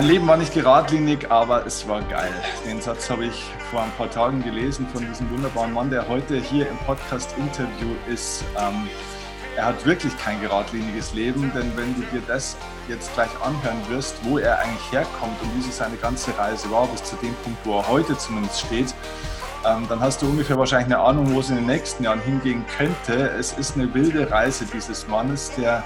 Mein Leben war nicht geradlinig, aber es war geil. Den Satz habe ich vor ein paar Tagen gelesen von diesem wunderbaren Mann, der heute hier im Podcast-Interview ist. Ähm, er hat wirklich kein geradliniges Leben, denn wenn du dir das jetzt gleich anhören wirst, wo er eigentlich herkommt und wie so seine ganze Reise war, bis zu dem Punkt, wo er heute zumindest steht, ähm, dann hast du ungefähr wahrscheinlich eine Ahnung, wo es in den nächsten Jahren hingehen könnte. Es ist eine wilde Reise dieses Mannes, der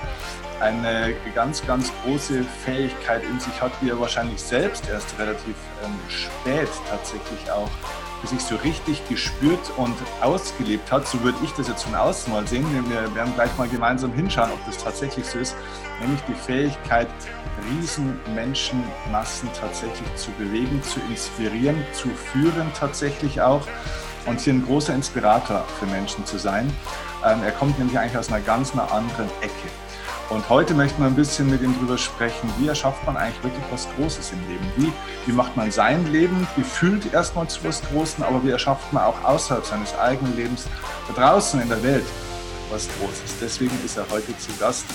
eine ganz, ganz große Fähigkeit in sich hat, die er wahrscheinlich selbst erst relativ ähm, spät tatsächlich auch sich so richtig gespürt und ausgelebt hat. So würde ich das jetzt von außen mal sehen. Wir werden gleich mal gemeinsam hinschauen, ob das tatsächlich so ist. Nämlich die Fähigkeit, Riesenmenschenmassen tatsächlich zu bewegen, zu inspirieren, zu führen tatsächlich auch und hier ein großer Inspirator für Menschen zu sein. Ähm, er kommt nämlich eigentlich aus einer ganz einer anderen Ecke. Und heute möchten wir ein bisschen mit ihm darüber sprechen, wie erschafft man eigentlich wirklich was Großes im Leben? Wie, wie macht man sein Leben gefühlt erstmal zu was Großem, aber wie erschafft man auch außerhalb seines eigenen Lebens da draußen in der Welt was Großes? Deswegen ist er heute zu Gast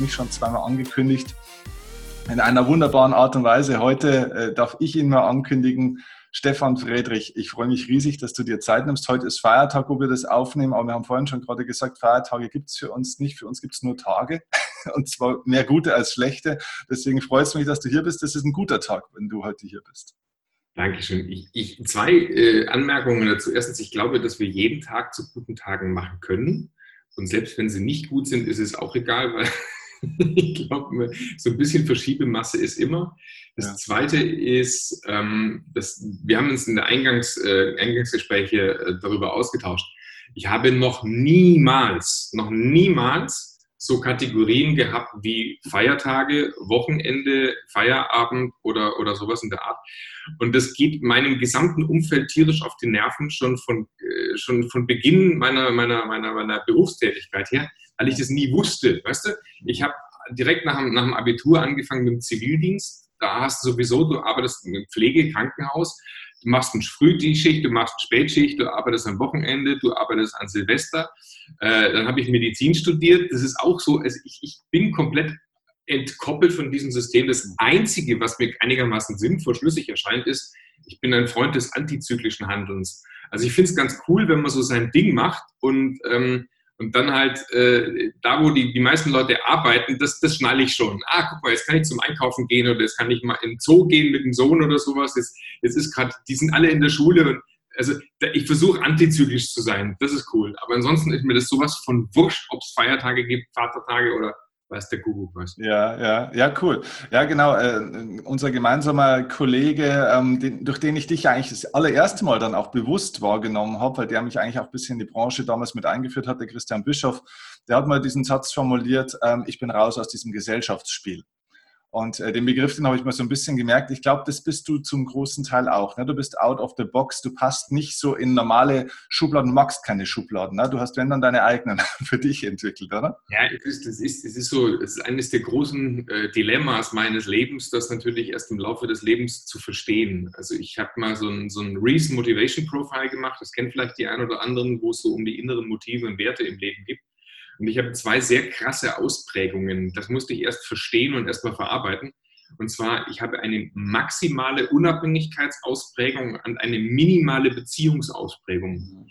mich schon zweimal angekündigt. In einer wunderbaren Art und Weise. Heute äh, darf ich ihn mal ankündigen. Stefan Friedrich, ich freue mich riesig, dass du dir Zeit nimmst. Heute ist Feiertag, wo wir das aufnehmen, aber wir haben vorhin schon gerade gesagt, Feiertage gibt es für uns nicht. Für uns gibt es nur Tage und zwar mehr gute als schlechte. Deswegen freut es mich, dass du hier bist. Das ist ein guter Tag, wenn du heute hier bist. Dankeschön. Ich, ich, zwei äh, Anmerkungen dazu. Erstens, ich glaube, dass wir jeden Tag zu guten Tagen machen können. Und selbst wenn sie nicht gut sind, ist es auch egal, weil ich glaube, so ein bisschen Verschiebemasse ist immer. Das ja. Zweite ist, ähm, dass, wir haben uns in der Eingangs, äh, Eingangsgespräche äh, darüber ausgetauscht. Ich habe noch niemals, noch niemals so Kategorien gehabt wie Feiertage, Wochenende, Feierabend oder, oder sowas in der Art. Und das geht meinem gesamten Umfeld tierisch auf die Nerven schon von, äh, schon von Beginn meiner, meiner, meiner, meiner Berufstätigkeit her weil ich das nie wusste. Weißt du, ich habe direkt nach, nach dem Abitur angefangen mit dem Zivildienst. Da hast du sowieso, du arbeitest in Pflege, Krankenhaus, du machst eine Frühschicht, du machst eine Spätschicht, du arbeitest am Wochenende, du arbeitest an Silvester. Äh, dann habe ich Medizin studiert. Das ist auch so, also ich, ich bin komplett entkoppelt von diesem System. Das Einzige, was mir einigermaßen sinnvoll schlüssig erscheint, ist, ich bin ein Freund des antizyklischen Handelns. Also ich finde es ganz cool, wenn man so sein Ding macht und ähm, und dann halt äh, da, wo die, die meisten Leute arbeiten, das, das schnalle ich schon. Ah, guck mal, jetzt kann ich zum Einkaufen gehen oder jetzt kann ich mal in den Zoo gehen mit dem Sohn oder sowas. Jetzt, jetzt ist gerade, die sind alle in der Schule und also ich versuche antizyklisch zu sein. Das ist cool. Aber ansonsten ist mir das sowas von wurscht, ob es Feiertage gibt, Vatertage oder weiß der Kuckuck was. Ja, ja, ja, cool. Ja, genau. Äh, unser gemeinsamer Kollege, ähm, den, durch den ich dich eigentlich das allererste Mal dann auch bewusst wahrgenommen habe, weil der mich eigentlich auch ein bisschen in die Branche damals mit eingeführt hat, der Christian Bischoff, der hat mal diesen Satz formuliert, ähm, ich bin raus aus diesem Gesellschaftsspiel. Und äh, den Begriff, den habe ich mir so ein bisschen gemerkt. Ich glaube, das bist du zum großen Teil auch. Ne? Du bist out of the box. Du passt nicht so in normale Schubladen. Magst keine Schubladen. Ne? Du hast, wenn dann, deine eigenen für dich entwickelt, oder? Ja, das ist, das ist, das ist so, das ist eines der großen äh, Dilemmas meines Lebens, das natürlich erst im Laufe des Lebens zu verstehen. Also ich habe mal so ein, so ein Reason Motivation Profile gemacht. Das kennen vielleicht die einen oder anderen, wo es so um die inneren Motive und Werte im Leben gibt. Und ich habe zwei sehr krasse Ausprägungen. Das musste ich erst verstehen und erst mal verarbeiten. Und zwar, ich habe eine maximale Unabhängigkeitsausprägung und eine minimale Beziehungsausprägung.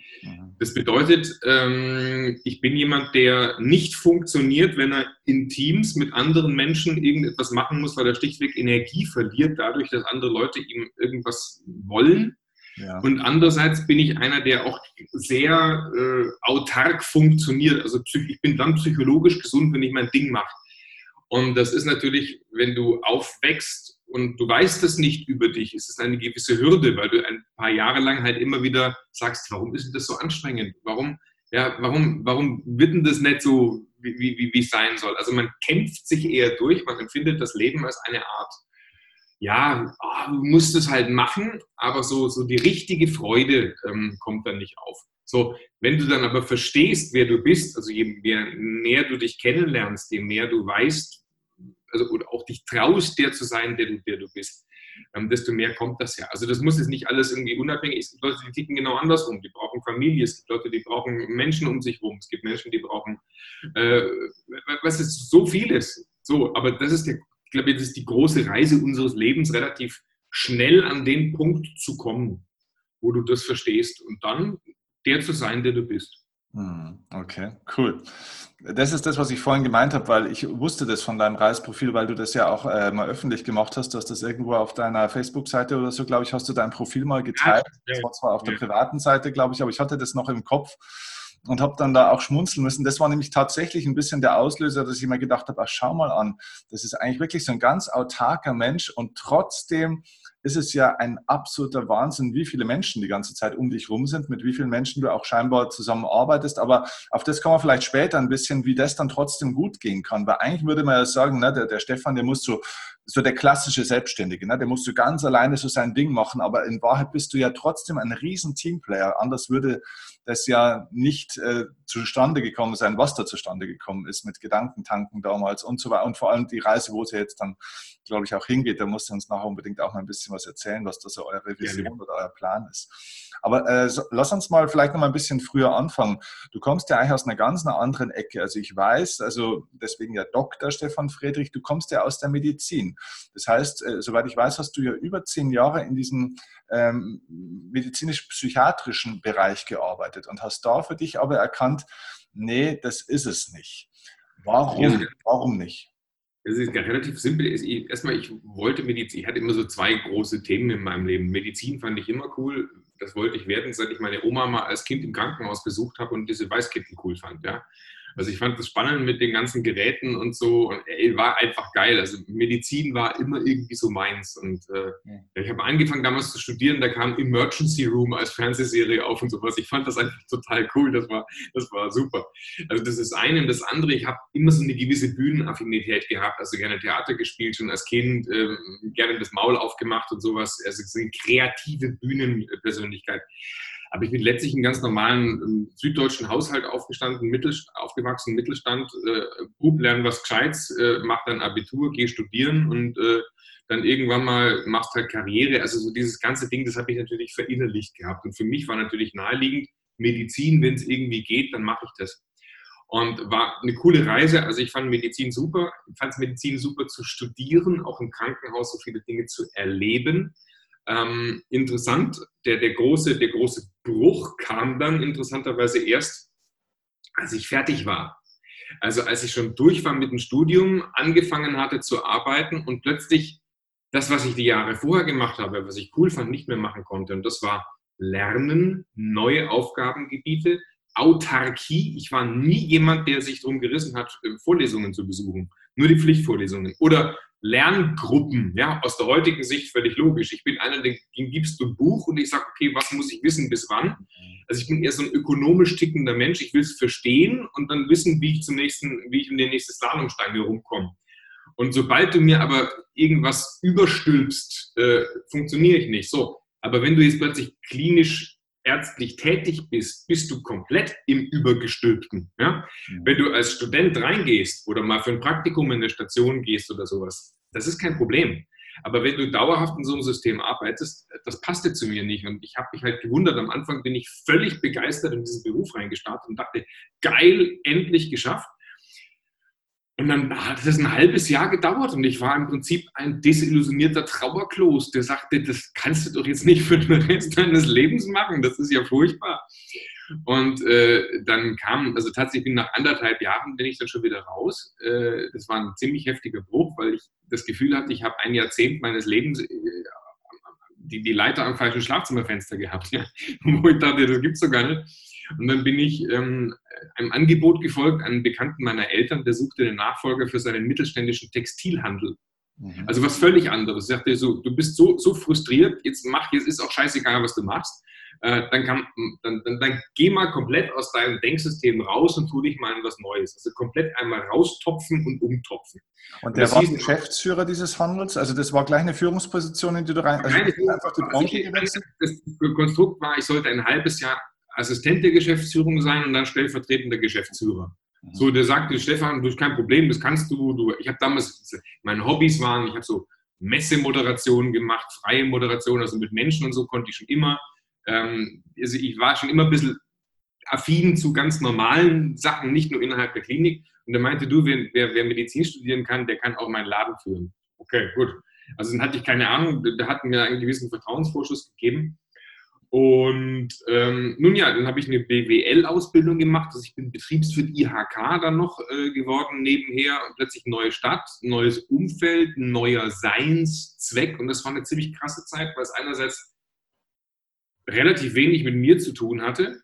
Das bedeutet, ähm, ich bin jemand, der nicht funktioniert, wenn er in Teams mit anderen Menschen irgendetwas machen muss, weil er schlichtweg Energie verliert, dadurch, dass andere Leute ihm irgendwas wollen ja. Und andererseits bin ich einer, der auch sehr äh, autark funktioniert. Also ich bin dann psychologisch gesund, wenn ich mein Ding mache. Und das ist natürlich, wenn du aufwächst und du weißt es nicht über dich, ist es eine gewisse Hürde, weil du ein paar Jahre lang halt immer wieder sagst, warum ist das so anstrengend? Warum, ja, warum, warum wird denn das nicht so, wie, wie, wie es sein soll? Also man kämpft sich eher durch, man empfindet das Leben als eine Art ja, oh, du musst es halt machen, aber so, so die richtige Freude ähm, kommt dann nicht auf. So, wenn du dann aber verstehst, wer du bist, also je mehr, mehr du dich kennenlernst, je mehr du weißt, also oder auch dich traust, der zu sein, der du, der du bist, ähm, desto mehr kommt das ja. Also das muss jetzt nicht alles irgendwie unabhängig. Es gibt Leute, die ticken genau andersrum. Die brauchen Familie. Es gibt Leute, die brauchen Menschen um sich herum. Es gibt Menschen, die brauchen, äh, was ist so vieles. So, aber das ist der, ich glaube, das ist die große Reise unseres Lebens, relativ schnell an den Punkt zu kommen, wo du das verstehst und dann der zu sein, der du bist. Hm, okay, cool. Das ist das, was ich vorhin gemeint habe, weil ich wusste das von deinem Reisprofil, weil du das ja auch äh, mal öffentlich gemacht hast. Du hast das irgendwo auf deiner Facebook-Seite oder so, glaube ich, hast du dein Profil mal geteilt. Ja, das war zwar auf der privaten Seite, glaube ich, aber ich hatte das noch im Kopf und habe dann da auch schmunzeln müssen. Das war nämlich tatsächlich ein bisschen der Auslöser, dass ich mir gedacht habe, ach, schau mal an, das ist eigentlich wirklich so ein ganz autarker Mensch und trotzdem ist es ja ein absoluter Wahnsinn, wie viele Menschen die ganze Zeit um dich rum sind, mit wie vielen Menschen du auch scheinbar zusammenarbeitest. Aber auf das kommen wir vielleicht später ein bisschen, wie das dann trotzdem gut gehen kann. Weil eigentlich würde man ja sagen, ne, der, der Stefan, der muss so, so der klassische Selbstständige, ne, der muss so ganz alleine so sein Ding machen. Aber in Wahrheit bist du ja trotzdem ein riesen Teamplayer. Anders würde das ja nicht äh, zustande gekommen sein, was da zustande gekommen ist mit Gedankentanken damals und so weiter. Und vor allem die Reise, wo es ja jetzt dann, glaube ich, auch hingeht. Da musst du uns nachher unbedingt auch mal ein bisschen was erzählen, was da so eure Vision ja, oder euer Plan ist. Aber äh, so, lass uns mal vielleicht noch mal ein bisschen früher anfangen. Du kommst ja eigentlich aus einer ganz anderen Ecke. Also ich weiß, also deswegen ja Dr. Stefan Friedrich, du kommst ja aus der Medizin. Das heißt, äh, soweit ich weiß, hast du ja über zehn Jahre in diesem ähm, medizinisch-psychiatrischen Bereich gearbeitet und hast da für dich aber erkannt, nee, das ist es nicht. Warum? Warum nicht? Das ist relativ simpel. Erstmal, ich wollte Medizin. Ich hatte immer so zwei große Themen in meinem Leben. Medizin fand ich immer cool. Das wollte ich werden, seit ich meine Oma mal als Kind im Krankenhaus besucht habe und diese Weißkitten cool fand. Ja. Also ich fand das spannend mit den ganzen Geräten und so und ey, war einfach geil. Also Medizin war immer irgendwie so meins und äh, ja. ich habe angefangen damals zu studieren, da kam Emergency Room als Fernsehserie auf und sowas. Ich fand das einfach total cool, das war, das war super. Also das ist eine und das andere, ich habe immer so eine gewisse Bühnenaffinität gehabt, also gerne Theater gespielt, schon als Kind äh, gerne das Maul aufgemacht und sowas. Also ist eine kreative Bühnenpersönlichkeit. Aber ich bin letztlich in ganz normalen ähm, süddeutschen Haushalt aufgestanden, mittel, aufgewachsen, Mittelstand, äh, Bub lernen was Gescheites, äh, mach dann Abitur, geh studieren und äh, dann irgendwann mal machst halt Karriere. Also so dieses ganze Ding, das habe ich natürlich verinnerlicht gehabt. Und für mich war natürlich naheliegend, Medizin, wenn es irgendwie geht, dann mache ich das. Und war eine coole Reise. Also ich fand Medizin super. Ich fand Medizin super zu studieren, auch im Krankenhaus so viele Dinge zu erleben. Ähm, interessant, der, der, große, der große Bruch kam dann interessanterweise erst, als ich fertig war. Also als ich schon durch war mit dem Studium, angefangen hatte zu arbeiten und plötzlich das, was ich die Jahre vorher gemacht habe, was ich cool fand, nicht mehr machen konnte. Und das war Lernen, neue Aufgabengebiete, Autarkie. Ich war nie jemand, der sich darum gerissen hat, Vorlesungen zu besuchen. Nur die Pflichtvorlesungen. Oder Lerngruppen, ja, aus der heutigen Sicht völlig logisch. Ich bin einer, den gibst du ein Buch und ich sage, okay, was muss ich wissen, bis wann? Also ich bin eher so ein ökonomisch tickender Mensch. Ich will es verstehen und dann wissen, wie ich zum nächsten, wie ich in den nächsten Slalomstein herumkomme. Und sobald du mir aber irgendwas überstülpst, äh, funktioniere ich nicht. So, aber wenn du jetzt plötzlich klinisch ärztlich tätig bist, bist du komplett im Übergestülpten. Ja? Mhm. Wenn du als Student reingehst oder mal für ein Praktikum in eine Station gehst oder sowas, das ist kein Problem. Aber wenn du dauerhaft in so einem System arbeitest, das passte zu mir nicht. Und ich habe mich halt gewundert. Am Anfang bin ich völlig begeistert in diesen Beruf reingestartet und dachte, geil, endlich geschafft. Und dann hat es ein halbes Jahr gedauert und ich war im Prinzip ein desillusionierter Trauerklos, der sagte, das kannst du doch jetzt nicht für den Rest deines Lebens machen, das ist ja furchtbar. Und äh, dann kam, also tatsächlich nach anderthalb Jahren bin ich dann schon wieder raus. Äh, das war ein ziemlich heftiger Bruch, weil ich das Gefühl hatte, ich habe ein Jahrzehnt meines Lebens äh, die, die Leiter am falschen Schlafzimmerfenster gehabt, ja. wo ich dachte, das gibt's doch gar nicht. Und dann bin ich ähm, einem Angebot gefolgt, einem Bekannten meiner Eltern, der suchte einen Nachfolger für seinen mittelständischen Textilhandel. Mhm. Also was völlig anderes. Ich sagte so, du bist so, so frustriert, jetzt mach, jetzt ist auch scheißegal, was du machst. Äh, dann, kann, dann, dann, dann, geh mal komplett aus deinem Denksystem raus und tu dich mal in was Neues. Also komplett einmal raustopfen und umtopfen. Und der und war Geschäftsführer dieses Handels? Also das war gleich eine Führungsposition, in die du rein... Also Nein, einfach die Branche gewechselt? Das Konstrukt war, ich sollte ein halbes Jahr Assistent der Geschäftsführung sein und dann stellvertretender Geschäftsführer. Mhm. So, der sagte, Stefan, du kein Problem, das kannst du. du ich habe damals, meine Hobbys waren, ich habe so Messemoderationen gemacht, freie Moderation, also mit Menschen und so konnte ich schon immer. Ähm, also ich war schon immer ein bisschen affin zu ganz normalen Sachen, nicht nur innerhalb der Klinik. Und er meinte, du, wer, wer, Medizin studieren kann, der kann auch meinen Laden führen. Okay, gut. Also dann hatte ich keine Ahnung, da hatten mir einen gewissen Vertrauensvorschuss gegeben. Und ähm, nun ja, dann habe ich eine BWL-Ausbildung gemacht. Also ich bin Betriebswirt IHK dann noch äh, geworden nebenher. Und plötzlich neue Stadt, neues Umfeld, neuer Seinszweck. Und das war eine ziemlich krasse Zeit, weil es einerseits relativ wenig mit mir zu tun hatte,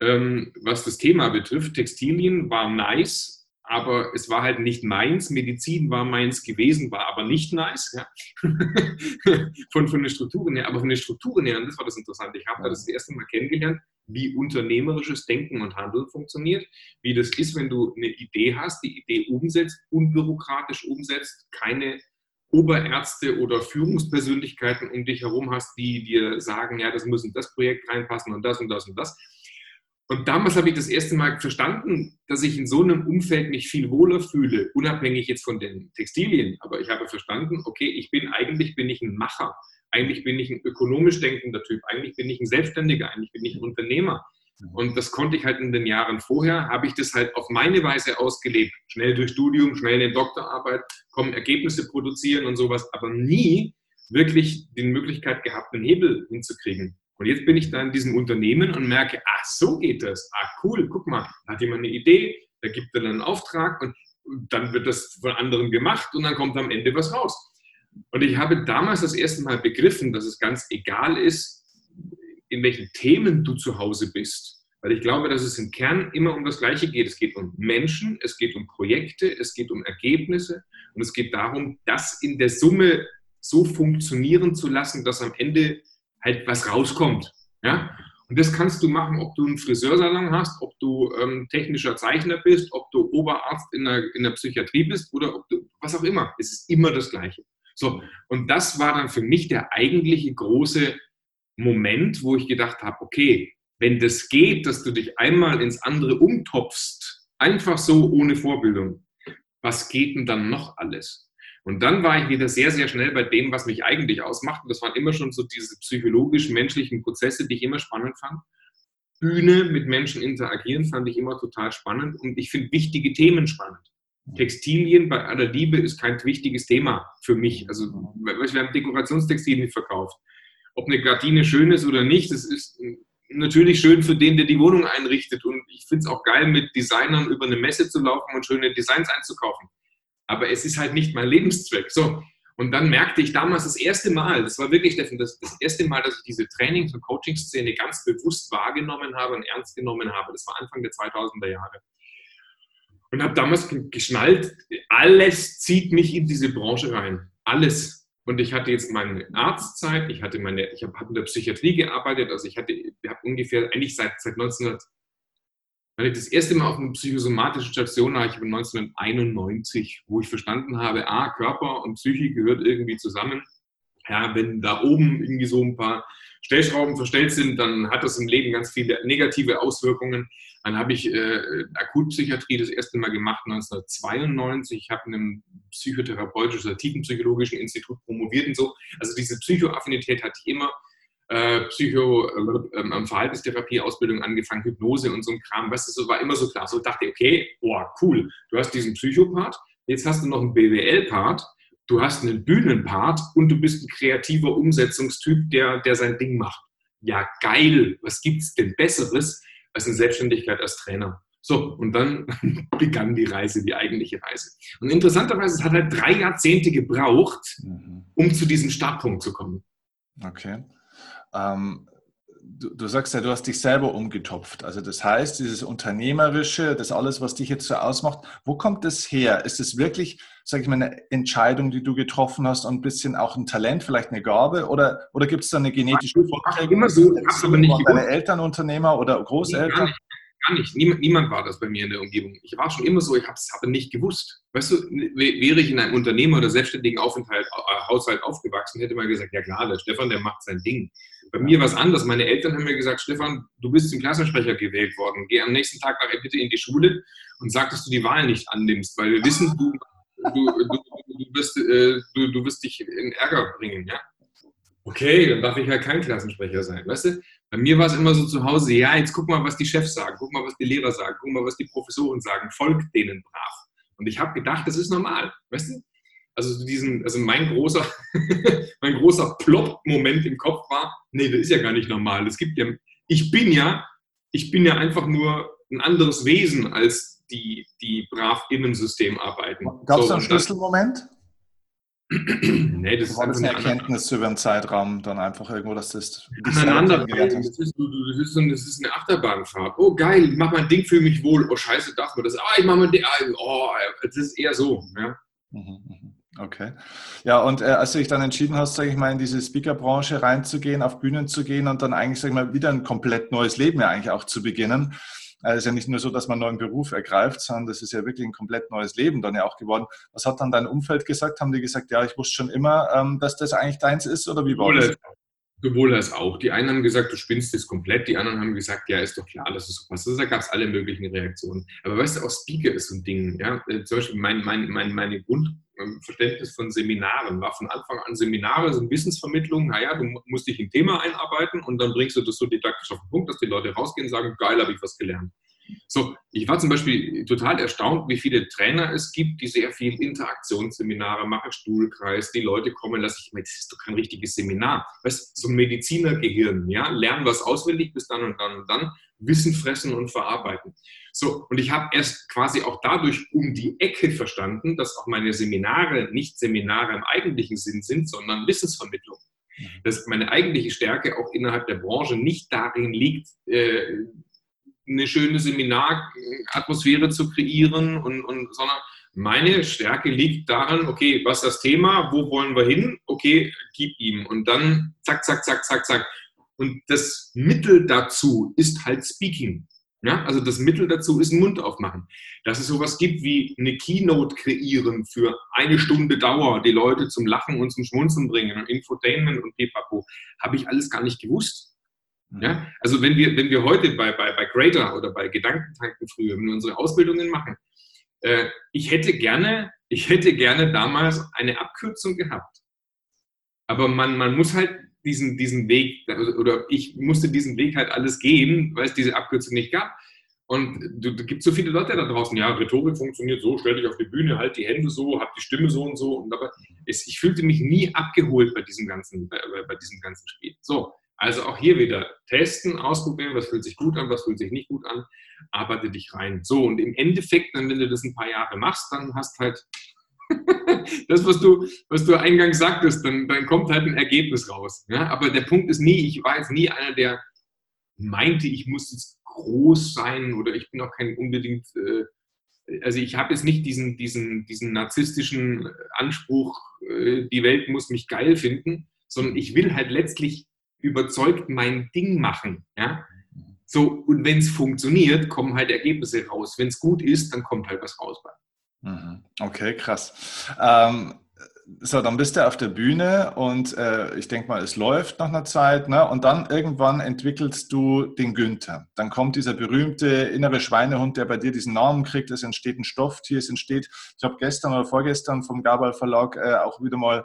ähm, was das Thema betrifft. Textilien war nice, aber es war halt nicht meins. Medizin war meins gewesen, war aber nicht nice. Ja. von, von den Strukturen her, aber von den Strukturen her, und das war das Interessante, ich habe da das erste Mal kennengelernt, wie unternehmerisches Denken und Handeln funktioniert, wie das ist, wenn du eine Idee hast, die Idee umsetzt, unbürokratisch umsetzt, keine Oberärzte oder Führungspersönlichkeiten um dich herum hast, die dir sagen, ja, das muss in das Projekt reinpassen und das und das und das, und damals habe ich das erste Mal verstanden, dass ich in so einem Umfeld mich viel wohler fühle, unabhängig jetzt von den Textilien. Aber ich habe verstanden, okay, ich bin eigentlich bin ich ein Macher, eigentlich bin ich ein ökonomisch denkender Typ, eigentlich bin ich ein Selbstständiger, eigentlich bin ich ein Unternehmer. Mhm. Und das konnte ich halt in den Jahren vorher, habe ich das halt auf meine Weise ausgelebt. Schnell durch Studium, schnell in Doktorarbeit, kommen Ergebnisse produzieren und sowas, aber nie wirklich die Möglichkeit gehabt, einen Hebel hinzukriegen. Und jetzt bin ich da in diesem Unternehmen und merke, ach, so geht das. Ah, cool, guck mal, da hat jemand eine Idee, da gibt er dann einen Auftrag und dann wird das von anderen gemacht und dann kommt am Ende was raus. Und ich habe damals das erste Mal begriffen, dass es ganz egal ist, in welchen Themen du zu Hause bist. Weil ich glaube, dass es im Kern immer um das Gleiche geht. Es geht um Menschen, es geht um Projekte, es geht um Ergebnisse und es geht darum, das in der Summe so funktionieren zu lassen, dass am Ende halt was rauskommt. Ja? Und das kannst du machen, ob du einen Friseursalon hast, ob du ähm, technischer Zeichner bist, ob du Oberarzt in der, in der Psychiatrie bist oder ob du, was auch immer. Es ist immer das Gleiche. So, und das war dann für mich der eigentliche große Moment, wo ich gedacht habe, okay, wenn das geht, dass du dich einmal ins andere umtopfst, einfach so ohne Vorbildung, was geht denn dann noch alles? Und dann war ich wieder sehr, sehr schnell bei dem, was mich eigentlich ausmacht. Und das waren immer schon so diese psychologisch-menschlichen Prozesse, die ich immer spannend fand. Bühne mit Menschen interagieren fand ich immer total spannend. Und ich finde wichtige Themen spannend. Textilien bei aller Liebe ist kein wichtiges Thema für mich. Also wir haben Dekorationstextilien verkauft. Ob eine Gardine schön ist oder nicht, das ist natürlich schön für den, der die Wohnung einrichtet. Und ich finde es auch geil, mit Designern über eine Messe zu laufen und schöne Designs einzukaufen aber es ist halt nicht mein Lebenszweck. So. Und dann merkte ich damals das erste Mal, das war wirklich das, das erste Mal, dass ich diese Trainings- und Coaching-Szene ganz bewusst wahrgenommen habe und ernst genommen habe. Das war Anfang der 2000er Jahre. Und habe damals geschnallt, alles zieht mich in diese Branche rein. Alles. Und ich hatte jetzt meine Arztzeit, ich hatte meine, ich habe hab in der Psychiatrie gearbeitet, also ich hatte, ich habe ungefähr, eigentlich seit, seit 1900, weil ich das erste Mal auf einer psychosomatischen Station war, ich 1991, wo ich verstanden habe, A, Körper und Psyche gehört irgendwie zusammen. Ja, wenn da oben irgendwie so ein paar Stellschrauben verstellt sind, dann hat das im Leben ganz viele negative Auswirkungen. Dann habe ich äh, Akutpsychiatrie das erste Mal gemacht 1992. Ich habe in einem psychotherapeutischen, tiefenpsychologischen Institut promoviert und so. Also diese Psychoaffinität hatte ich immer äh, Psycho, äh, Verhaltenstherapie-Ausbildung angefangen, Hypnose und so ein Kram. Weißt du, so war immer so klar. So dachte ich, okay, boah, cool, du hast diesen Psychopart, jetzt hast du noch einen BWL-Part, du hast einen Bühnenpart und du bist ein kreativer Umsetzungstyp, der, der sein Ding macht. Ja, geil, was gibt es denn Besseres als eine Selbstständigkeit als Trainer? So, und dann begann die Reise, die eigentliche Reise. Und interessanterweise, es hat halt drei Jahrzehnte gebraucht, mhm. um zu diesem Startpunkt zu kommen. Okay. Ähm, du, du, sagst ja, du hast dich selber umgetopft. Also das heißt, dieses Unternehmerische, das alles, was dich jetzt so ausmacht, wo kommt das her? Ist es wirklich, sage ich mal, eine Entscheidung, die du getroffen hast und ein bisschen auch ein Talent, vielleicht eine Gabe? Oder, oder gibt es da eine genetische Vorprägung? Immer so, aber nicht deine Eltern Unternehmer oder Großeltern? Nee, gar nicht. Niemand, niemand, war das bei mir in der Umgebung. Ich war schon immer so, ich habe es aber nicht gewusst. Weißt du, wäre ich in einem Unternehmer- oder selbstständigen Aufenthalt, äh, Haushalt aufgewachsen, hätte man gesagt, ja klar, der Stefan, der macht sein Ding. Bei mir war es anders. Meine Eltern haben mir gesagt, Stefan, du bist zum Klassensprecher gewählt worden. Geh am nächsten Tag nachher bitte in die Schule und sag, dass du die Wahl nicht annimmst, weil wir wissen, du, du, du, du, wirst, äh, du, du wirst dich in Ärger bringen. Ja? Okay, dann darf ich halt kein Klassensprecher sein. Weißt du? Bei mir war es immer so zu Hause, ja, jetzt guck mal, was die Chefs sagen, guck mal, was die Lehrer sagen, guck mal, was die Professoren sagen, folgt denen brav. Und ich habe gedacht, das ist normal. Weißt du? Also diesen, also mein großer, mein großer Plop-Moment im Kopf war, nee, das ist ja gar nicht normal. Es gibt ja, ich bin ja, ich bin ja einfach nur ein anderes Wesen als die, die brav im System arbeiten. Gab es so, einen Schlüsselmoment? nee, das war das eine Erkenntnis über einen Zeitraum dann einfach irgendwo, dass das aneinander das ist, das, ist, das ist eine Achterbahnfahrt. Oh geil, ich mach mein Ding, fühle mich wohl. Oh scheiße, darf man das? Ah, ich mach mein Ding. Oh, das ist eher so. Ja. Mhm, mhm. Okay. Ja, und äh, als du dich dann entschieden hast, sage ich mal, in diese Speaker-Branche reinzugehen, auf Bühnen zu gehen und dann eigentlich, sage ich mal, wieder ein komplett neues Leben ja eigentlich auch zu beginnen. Es ist ja nicht nur so, dass man einen neuen Beruf ergreift, sondern das ist ja wirklich ein komplett neues Leben dann ja auch geworden. Was hat dann dein Umfeld gesagt? Haben die gesagt, ja, ich wusste schon immer, ähm, dass das eigentlich deins ist oder wie war das? Sowohl als auch. Die einen haben gesagt, du spinnst das komplett. Die anderen haben gesagt, ja, ist doch klar, dass es so passt. Also, da gab es alle möglichen Reaktionen. Aber weißt du, auch Speaker ist so ein Ding. Ja? Äh, zum Beispiel mein, mein, mein, meine Grundverständnis von Seminaren war von Anfang an Seminare sind Wissensvermittlung. Naja, du musst dich in Thema einarbeiten und dann bringst du das so didaktisch auf den Punkt, dass die Leute rausgehen und sagen, geil, habe ich was gelernt. So, ich war zum Beispiel total erstaunt, wie viele Trainer es gibt, die sehr viel Interaktionsseminare machen, Stuhlkreis, die Leute kommen, lass ich, das ist doch kein richtiges Seminar. Weißt so ein Medizinergehirn, ja, lernen was auswendig bis dann und dann und dann, Wissen fressen und verarbeiten. So, und ich habe erst quasi auch dadurch um die Ecke verstanden, dass auch meine Seminare nicht Seminare im eigentlichen Sinn sind, sondern Wissensvermittlung mhm. dass meine eigentliche Stärke auch innerhalb der Branche nicht darin liegt, äh, eine schöne Seminaratmosphäre zu kreieren, und, und, sondern meine Stärke liegt daran, okay, was ist das Thema, wo wollen wir hin, okay, gib ihm und dann zack, zack, zack, zack, zack. Und das Mittel dazu ist halt Speaking. Ja, also das Mittel dazu ist Mund aufmachen. Dass es sowas gibt wie eine Keynote kreieren für eine Stunde Dauer, die Leute zum Lachen und zum Schmunzeln bringen und Infotainment und pipapo, habe ich alles gar nicht gewusst. Ja? Mhm. Also wenn wir, wenn wir heute bei, bei, bei Greater oder bei Gedankentanken früher, wenn wir unsere Ausbildungen machen, äh, ich hätte gerne, ich hätte gerne damals eine Abkürzung gehabt. Aber man, man muss halt diesen, diesen Weg, oder ich musste diesen Weg halt alles gehen, weil es diese Abkürzung nicht gab. Und du, du gibt so viele Leute da draußen, ja, Rhetorik funktioniert so, stell dich auf die Bühne, halt die Hände so, hab die Stimme so und so. Und aber es, ich fühlte mich nie abgeholt bei diesem ganzen, bei, bei diesem ganzen Spiel. So, also auch hier wieder testen, ausprobieren, was fühlt sich gut an, was fühlt sich nicht gut an, arbeite dich rein. So, und im Endeffekt, dann, wenn du das ein paar Jahre machst, dann hast halt das, was du, was du eingangs sagtest, dann, dann kommt halt ein Ergebnis raus. Ja? Aber der Punkt ist nie, ich war jetzt nie einer, der meinte, ich muss jetzt groß sein oder ich bin auch kein unbedingt, äh, also ich habe jetzt nicht diesen, diesen, diesen narzisstischen Anspruch, äh, die Welt muss mich geil finden, sondern ich will halt letztlich überzeugt mein Ding machen. Ja? So, und wenn es funktioniert, kommen halt Ergebnisse raus. Wenn es gut ist, dann kommt halt was raus. Mhm. Okay, krass. Ähm, so, dann bist du auf der Bühne und äh, ich denke mal, es läuft nach einer Zeit. Ne? Und dann irgendwann entwickelst du den Günther. Dann kommt dieser berühmte innere Schweinehund, der bei dir diesen Namen kriegt. Es entsteht ein Stofftier, es entsteht, ich habe gestern oder vorgestern vom Gabal Verlag äh, auch wieder mal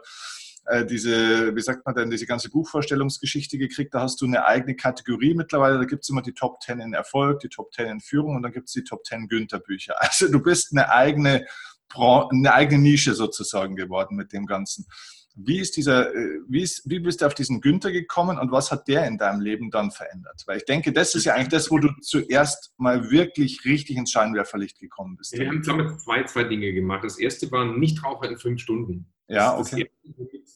äh, diese, wie sagt man denn, diese ganze Buchvorstellungsgeschichte gekriegt. Da hast du eine eigene Kategorie mittlerweile. Da gibt es immer die Top 10 in Erfolg, die Top 10 in Führung und dann gibt es die Top 10 Günther-Bücher. Also du bist eine eigene, eine eigene Nische sozusagen geworden mit dem Ganzen. Wie ist dieser, äh, wie, ist, wie bist du auf diesen Günther gekommen und was hat der in deinem Leben dann verändert? Weil ich denke, das ist ja eigentlich das, wo du zuerst mal wirklich richtig ins Scheinwerferlicht gekommen bist. Wir haben damit zwei, zwei Dinge gemacht. Das erste war Nichtraucher in fünf Stunden. Ja, okay.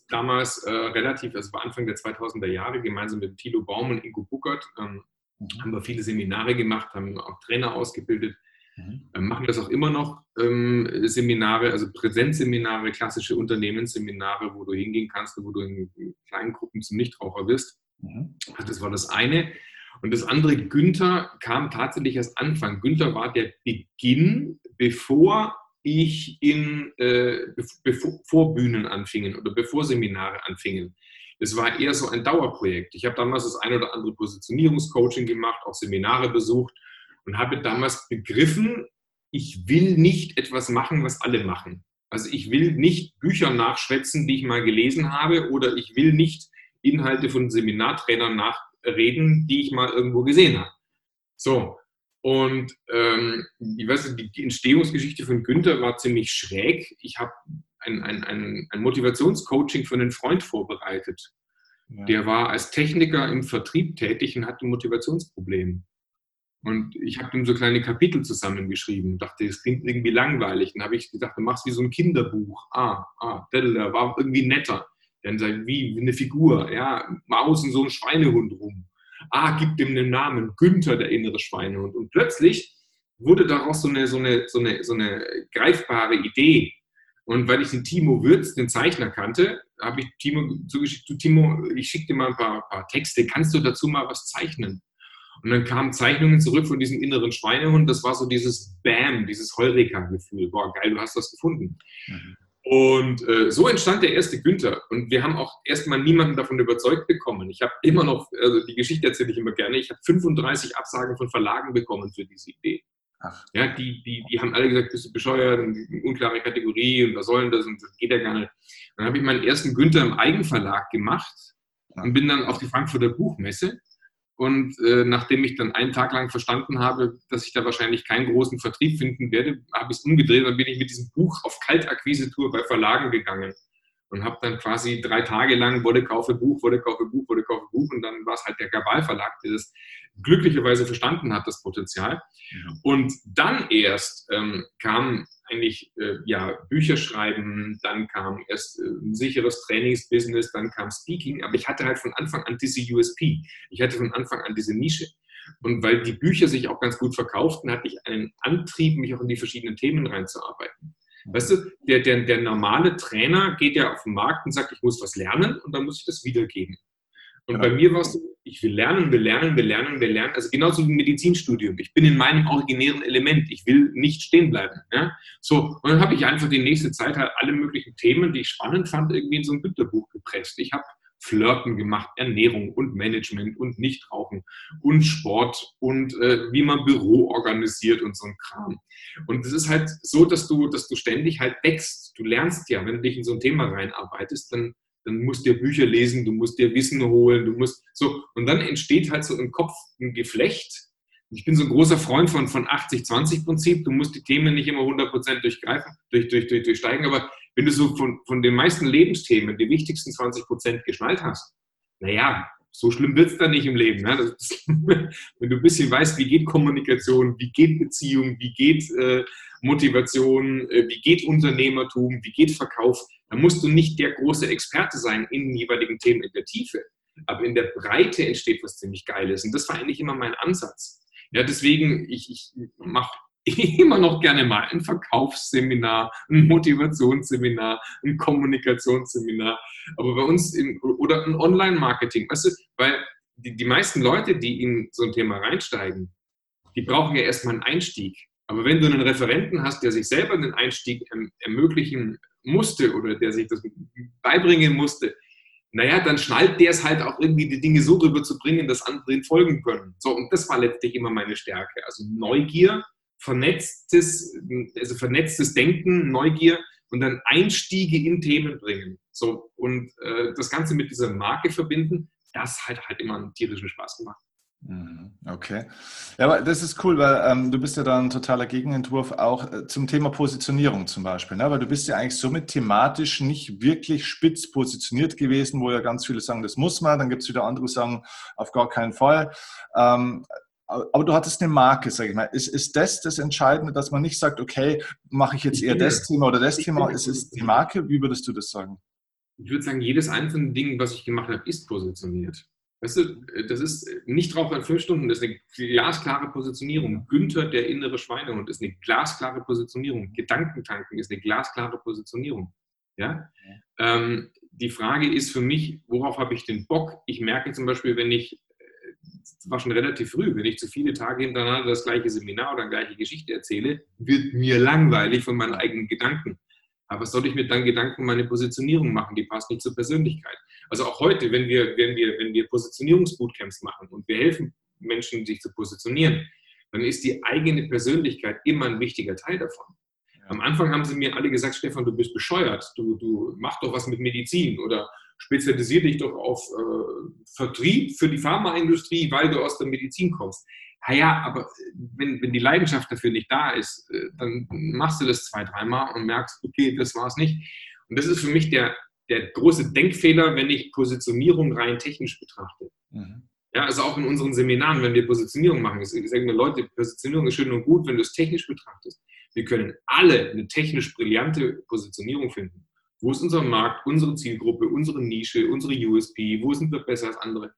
damals äh, relativ, also war Anfang der 2000er Jahre, gemeinsam mit Thilo Baum und Ingo Buckert, ähm, mhm. haben wir viele Seminare gemacht, haben auch Trainer ausgebildet, mhm. äh, machen das auch immer noch, ähm, Seminare, also Präsenzseminare, klassische Unternehmensseminare, wo du hingehen kannst und wo du in, in kleinen Gruppen zum Nichtraucher wirst. Mhm. Das war das eine. Und das andere, Günther, kam tatsächlich erst Anfang. Günther war der Beginn, bevor ich in, äh, bevor Bühnen anfingen oder bevor Seminare anfingen. Es war eher so ein Dauerprojekt. Ich habe damals das ein oder andere Positionierungscoaching gemacht, auch Seminare besucht und habe damals begriffen, ich will nicht etwas machen, was alle machen. Also ich will nicht Bücher nachschwätzen, die ich mal gelesen habe, oder ich will nicht Inhalte von Seminartrainern nachreden, die ich mal irgendwo gesehen habe. So, und ähm, ich weiß nicht, die Entstehungsgeschichte von Günther war ziemlich schräg. Ich habe ein, ein, ein, ein Motivationscoaching für einen Freund vorbereitet. Ja. Der war als Techniker im Vertrieb tätig und hatte ein Motivationsproblem. Und ich habe ihm so kleine Kapitel zusammengeschrieben. Dachte, das klingt irgendwie langweilig. Dann habe ich gedacht, du machst wie so ein Kinderbuch. Ah, ah, der war irgendwie netter. Dann sei wie, wie eine Figur. Ja, außen so ein Schweinehund rum. Ah, gib dem einen Namen. Günther, der innere Schweinehund. Und plötzlich wurde daraus so eine, so eine, so eine, so eine greifbare Idee. Und weil ich den Timo Würz, den Zeichner, kannte, habe ich Timo zugeschickt, du Timo, ich schicke dir mal ein paar, paar Texte, kannst du dazu mal was zeichnen? Und dann kamen Zeichnungen zurück von diesem inneren Schweinehund. Das war so dieses Bam, dieses Heureka-Gefühl. Boah, geil, du hast das gefunden. Mhm. Und äh, so entstand der erste Günther. Und wir haben auch erstmal niemanden davon überzeugt bekommen. Ich habe immer noch, also die Geschichte erzähle ich immer gerne, ich habe 35 Absagen von Verlagen bekommen für diese Idee. Ach. Ja, die, die, die haben alle gesagt, bist du bescheuert, und unklare Kategorie und was soll denn das und das geht ja gar nicht. Dann habe ich meinen ersten Günther im Eigenverlag gemacht und bin dann auf die Frankfurter Buchmesse und äh, nachdem ich dann einen Tag lang verstanden habe, dass ich da wahrscheinlich keinen großen Vertrieb finden werde, habe ich es umgedreht und bin ich mit diesem Buch auf Kaltakquise-Tour bei Verlagen gegangen und habe dann quasi drei Tage lang Wolle kaufe Buch, Wolle kaufe Buch, Wolle kaufe Buch und dann war es halt der Gabal Verlag, der das glücklicherweise verstanden hat, das Potenzial. Ja. Und dann erst ähm, kam eigentlich äh, ja, Bücher schreiben, dann kam erst äh, ein sicheres Trainingsbusiness, dann kam Speaking, aber ich hatte halt von Anfang an diese USP. Ich hatte von Anfang an diese Nische. Und weil die Bücher sich auch ganz gut verkauften, hatte ich einen Antrieb, mich auch in die verschiedenen Themen reinzuarbeiten. Weißt du, der, der, der normale Trainer geht ja auf den Markt und sagt, ich muss was lernen und dann muss ich das wiedergeben. Und ja. bei mir war es so, ich will lernen, will lernen, will lernen, will lernen. Also genauso wie im Medizinstudium. Ich bin in meinem originären Element. Ich will nicht stehen bleiben. Ja? So, und dann habe ich einfach die nächste Zeit halt alle möglichen Themen, die ich spannend fand, irgendwie in so ein Bilderbuch gepresst. Ich habe Flirten gemacht, Ernährung und Management und Nichtrauchen und Sport und äh, wie man Büro organisiert und so ein Kram. Und es ist halt so, dass du, dass du ständig halt wächst. Du lernst ja, wenn du dich in so ein Thema reinarbeitest, dann, dann musst du dir Bücher lesen, du musst dir Wissen holen, du musst so. Und dann entsteht halt so im Kopf ein Geflecht. Ich bin so ein großer Freund von, von 80-20-Prinzip. Du musst die Themen nicht immer 100% durchgreifen, durch, durch, durch, durchsteigen, aber wenn du so von, von den meisten Lebensthemen die wichtigsten 20 Prozent geschnallt hast, naja, so schlimm wird es dann nicht im Leben. Ne? Ist, wenn du ein bisschen weißt, wie geht Kommunikation, wie geht Beziehung, wie geht äh, Motivation, äh, wie geht Unternehmertum, wie geht Verkauf, dann musst du nicht der große Experte sein in den jeweiligen Themen in der Tiefe. Aber in der Breite entsteht was ziemlich Geiles. Und das war eigentlich immer mein Ansatz. Ja, deswegen, ich, ich mache immer noch gerne mal ein Verkaufsseminar, ein Motivationsseminar, ein Kommunikationsseminar, aber bei uns im, oder ein Online-Marketing, weißt du, weil die, die meisten Leute, die in so ein Thema reinsteigen, die brauchen ja erstmal einen Einstieg. Aber wenn du einen Referenten hast, der sich selber den Einstieg erm, ermöglichen musste oder der sich das beibringen musste, naja, dann schnallt der es halt auch irgendwie, die Dinge so rüber zu bringen, dass andere ihn folgen können. So, und das war letztlich immer meine Stärke. Also Neugier, vernetztes, also vernetztes Denken, Neugier und dann Einstiege in Themen bringen. So, und äh, das Ganze mit dieser Marke verbinden, das hat halt immer einen tierischen Spaß gemacht. Mhm, okay. Ja, aber das ist cool, weil ähm, du bist ja dann ein totaler Gegenentwurf auch äh, zum Thema Positionierung zum Beispiel. Ne? Weil du bist ja eigentlich somit thematisch nicht wirklich spitz positioniert gewesen, wo ja ganz viele sagen, das muss man. Dann gibt es wieder andere, die sagen, auf gar keinen Fall. Ähm, aber du hattest eine Marke, sage ich mal. Ist, ist das das Entscheidende, dass man nicht sagt, okay, mache ich jetzt eher das Thema oder das Thema? Ist es die Marke? Wie würdest du das sagen? Ich würde sagen, jedes einzelne Ding, was ich gemacht habe, ist positioniert. Weißt du, das ist nicht drauf an fünf Stunden, das ist eine glasklare Positionierung. Günther, der innere Schweinehund, ist eine glasklare Positionierung. Gedankentanken ist eine glasklare Positionierung. Ja? ja. Ähm, die Frage ist für mich, worauf habe ich den Bock? Ich merke zum Beispiel, wenn ich das war schon relativ früh, wenn ich zu viele Tage hintereinander das gleiche Seminar oder die gleiche Geschichte erzähle, wird mir langweilig von meinen eigenen Gedanken. Aber was soll ich mir dann Gedanken um meine Positionierung machen? Die passt nicht zur Persönlichkeit. Also auch heute, wenn wir, wenn wir, wenn wir Positionierungsbootcamps machen und wir helfen Menschen, sich zu positionieren, dann ist die eigene Persönlichkeit immer ein wichtiger Teil davon. Am Anfang haben sie mir alle gesagt, Stefan, du bist bescheuert, du, du mach doch was mit Medizin oder spezialisier dich doch auf äh, Vertrieb für die Pharmaindustrie, weil du aus der Medizin kommst. Ja, aber wenn, wenn die Leidenschaft dafür nicht da ist, äh, dann machst du das zwei, dreimal und merkst, okay, das war es nicht. Und das ist für mich der, der große Denkfehler, wenn ich Positionierung rein technisch betrachte. Mhm. Ja, also auch in unseren Seminaren, wenn wir Positionierung machen, ich sage mir, Leute, Positionierung ist schön und gut, wenn du es technisch betrachtest. Wir können alle eine technisch brillante Positionierung finden. Wo ist unser Markt, unsere Zielgruppe, unsere Nische, unsere USP, wo sind wir besser als andere?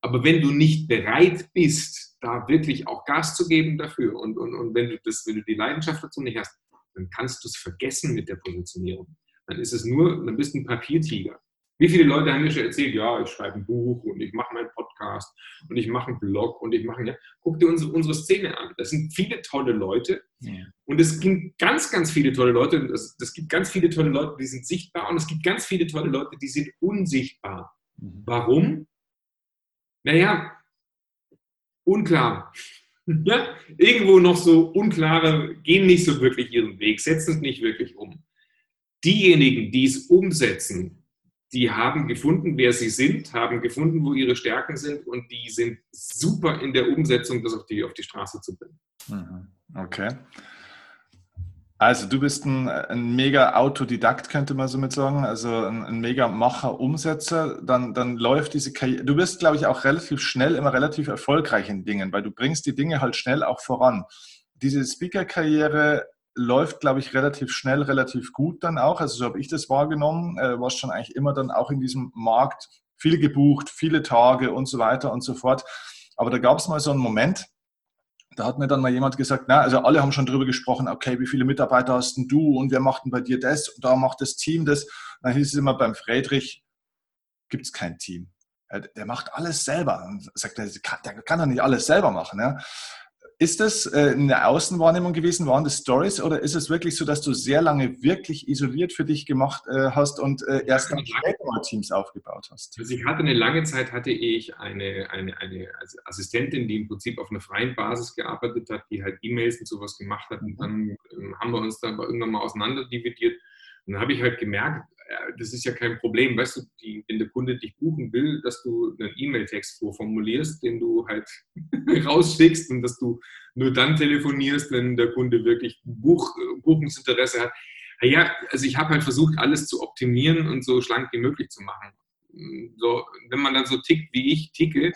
Aber wenn du nicht bereit bist, da wirklich auch Gas zu geben dafür und, und, und wenn, du das, wenn du die Leidenschaft dazu nicht hast, dann kannst du es vergessen mit der Positionierung. Dann ist es nur, dann bist du ein Papiertiger. Wie viele Leute haben mir schon erzählt, ja, ich schreibe ein Buch und ich mache meinen Podcast und ich mache einen Blog und ich mache, ja, guck dir unsere, unsere Szene an. Das sind viele tolle Leute ja. und es gibt ganz, ganz viele tolle Leute. Es, es gibt ganz viele tolle Leute, die sind sichtbar und es gibt ganz viele tolle Leute, die sind unsichtbar. Mhm. Warum? Naja, unklar. Ja, irgendwo noch so unklare, gehen nicht so wirklich ihren Weg, setzen es nicht wirklich um. Diejenigen, die es umsetzen, die haben gefunden, wer sie sind, haben gefunden, wo ihre Stärken sind und die sind super in der Umsetzung, das auf die, auf die Straße zu bringen. Mhm. Okay. Also du bist ein, ein, mega Autodidakt, könnte man somit sagen, also ein, ein mega Macher, Umsetzer, dann, dann läuft diese Karriere, du bist, glaube ich, auch relativ schnell immer relativ erfolgreich in Dingen, weil du bringst die Dinge halt schnell auch voran. Diese Speaker-Karriere läuft, glaube ich, relativ schnell, relativ gut dann auch. Also so habe ich das wahrgenommen. Äh, warst schon eigentlich immer dann auch in diesem Markt viel gebucht, viele Tage und so weiter und so fort. Aber da gab es mal so einen Moment, da hat mir dann mal jemand gesagt, na, also alle haben schon drüber gesprochen, okay, wie viele Mitarbeiter hast denn du und wer macht denn bei dir das und da macht das Team das. Dann hieß es immer beim Friedrich, gibt es kein Team. Der macht alles selber. Und sagt, der kann, der kann doch nicht alles selber machen. Ja? Ist das äh, eine Außenwahrnehmung gewesen? Waren das Stories oder ist es wirklich so, dass du sehr lange wirklich isoliert für dich gemacht äh, hast und äh, erst dann später Teams aufgebaut hast? Also ich hatte eine lange Zeit hatte ich eine, eine, eine Assistentin, die im Prinzip auf einer freien Basis gearbeitet hat, die halt E-Mails und sowas gemacht hat. Und mhm. dann ähm, haben wir uns da irgendwann mal auseinanderdividiert. Und dann habe ich halt gemerkt, das ist ja kein Problem, weißt du, die, wenn der Kunde dich buchen will, dass du einen E-Mail-Text vorformulierst, den du halt rausschickst und dass du nur dann telefonierst, wenn der Kunde wirklich Buch, Buchungsinteresse hat. Ja, also ich habe halt versucht, alles zu optimieren und so schlank wie möglich zu machen. So, wenn man dann so tickt, wie ich ticke,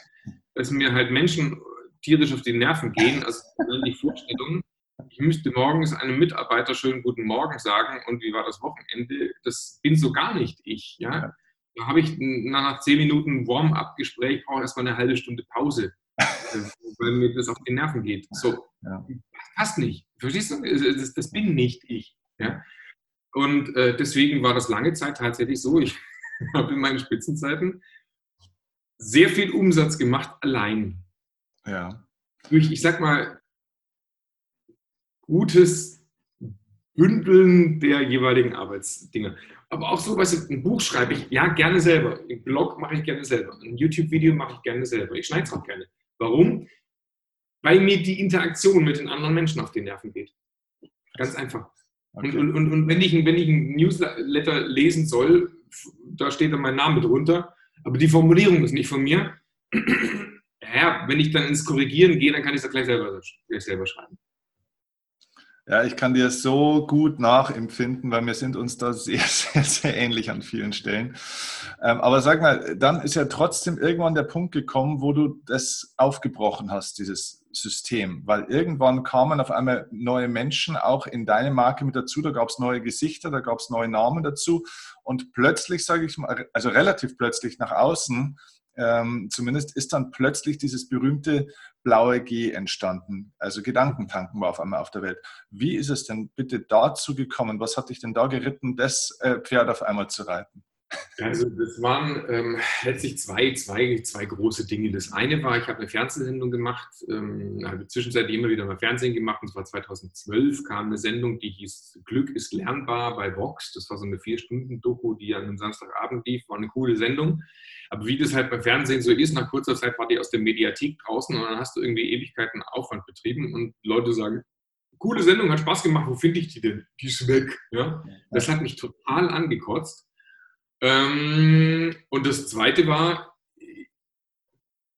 dass mir halt Menschen tierisch auf die Nerven gehen, also die Vorstellung, ich müsste morgens einem Mitarbeiter schönen guten Morgen sagen und wie war das Wochenende, das bin so gar nicht ich. Ja? Da habe ich nach zehn Minuten Warm-up-Gespräch, brauche erstmal eine halbe Stunde Pause, äh, weil mir das auf die Nerven geht. So, ja. passt nicht. Verstehst du? Das, das, bin nicht ich. Ja? Und äh, deswegen war das lange Zeit tatsächlich so. Ich habe in meinen Spitzenzeiten sehr viel Umsatz gemacht allein. Ja. Durch, ich sag mal, gutes Bündeln der jeweiligen Arbeitsdinge. Aber auch so, was ein Buch schreibe ich ja gerne selber. Ein Blog mache ich gerne selber. Ein YouTube-Video mache ich gerne selber. Ich schneide es auch gerne. Warum? Weil mir die Interaktion mit den anderen Menschen auf die Nerven geht. Ganz einfach. Okay. Und, und, und wenn, ich, wenn ich ein Newsletter lesen soll, da steht dann mein Name drunter, aber die Formulierung ist nicht von mir. Ja, wenn ich dann ins Korrigieren gehe, dann kann ich es gleich selber, gleich selber schreiben. Ja, ich kann dir so gut nachempfinden, weil wir sind uns da sehr, sehr, sehr ähnlich an vielen Stellen. Ähm, aber sag mal, dann ist ja trotzdem irgendwann der Punkt gekommen, wo du das aufgebrochen hast, dieses System. Weil irgendwann kamen auf einmal neue Menschen auch in deine Marke mit dazu. Da gab es neue Gesichter, da gab es neue Namen dazu. Und plötzlich, sage ich mal, also relativ plötzlich nach außen, ähm, zumindest ist dann plötzlich dieses berühmte blaue G entstanden. Also Gedankentanken war auf einmal auf der Welt. Wie ist es denn bitte dazu gekommen? Was hat dich denn da geritten, das äh, Pferd auf einmal zu reiten? Also das waren ähm, letztlich zwei, zwei, zwei große Dinge. Das eine war, ich habe eine Fernsehsendung gemacht, ähm, habe zwischenzeitlich immer wieder mal Fernsehen gemacht. Und zwar 2012 kam eine Sendung, die hieß Glück ist lernbar bei Vox. Das war so eine Vier-Stunden-Doku, die an einem Samstagabend lief. War eine coole Sendung. Aber wie das halt beim Fernsehen so ist, nach kurzer Zeit war die aus der Mediathek draußen und dann hast du irgendwie Ewigkeiten Aufwand betrieben und Leute sagen, coole Sendung, hat Spaß gemacht, wo finde ich die denn? Die ist weg. Ja? Das hat mich total angekotzt. Ähm, und das Zweite war,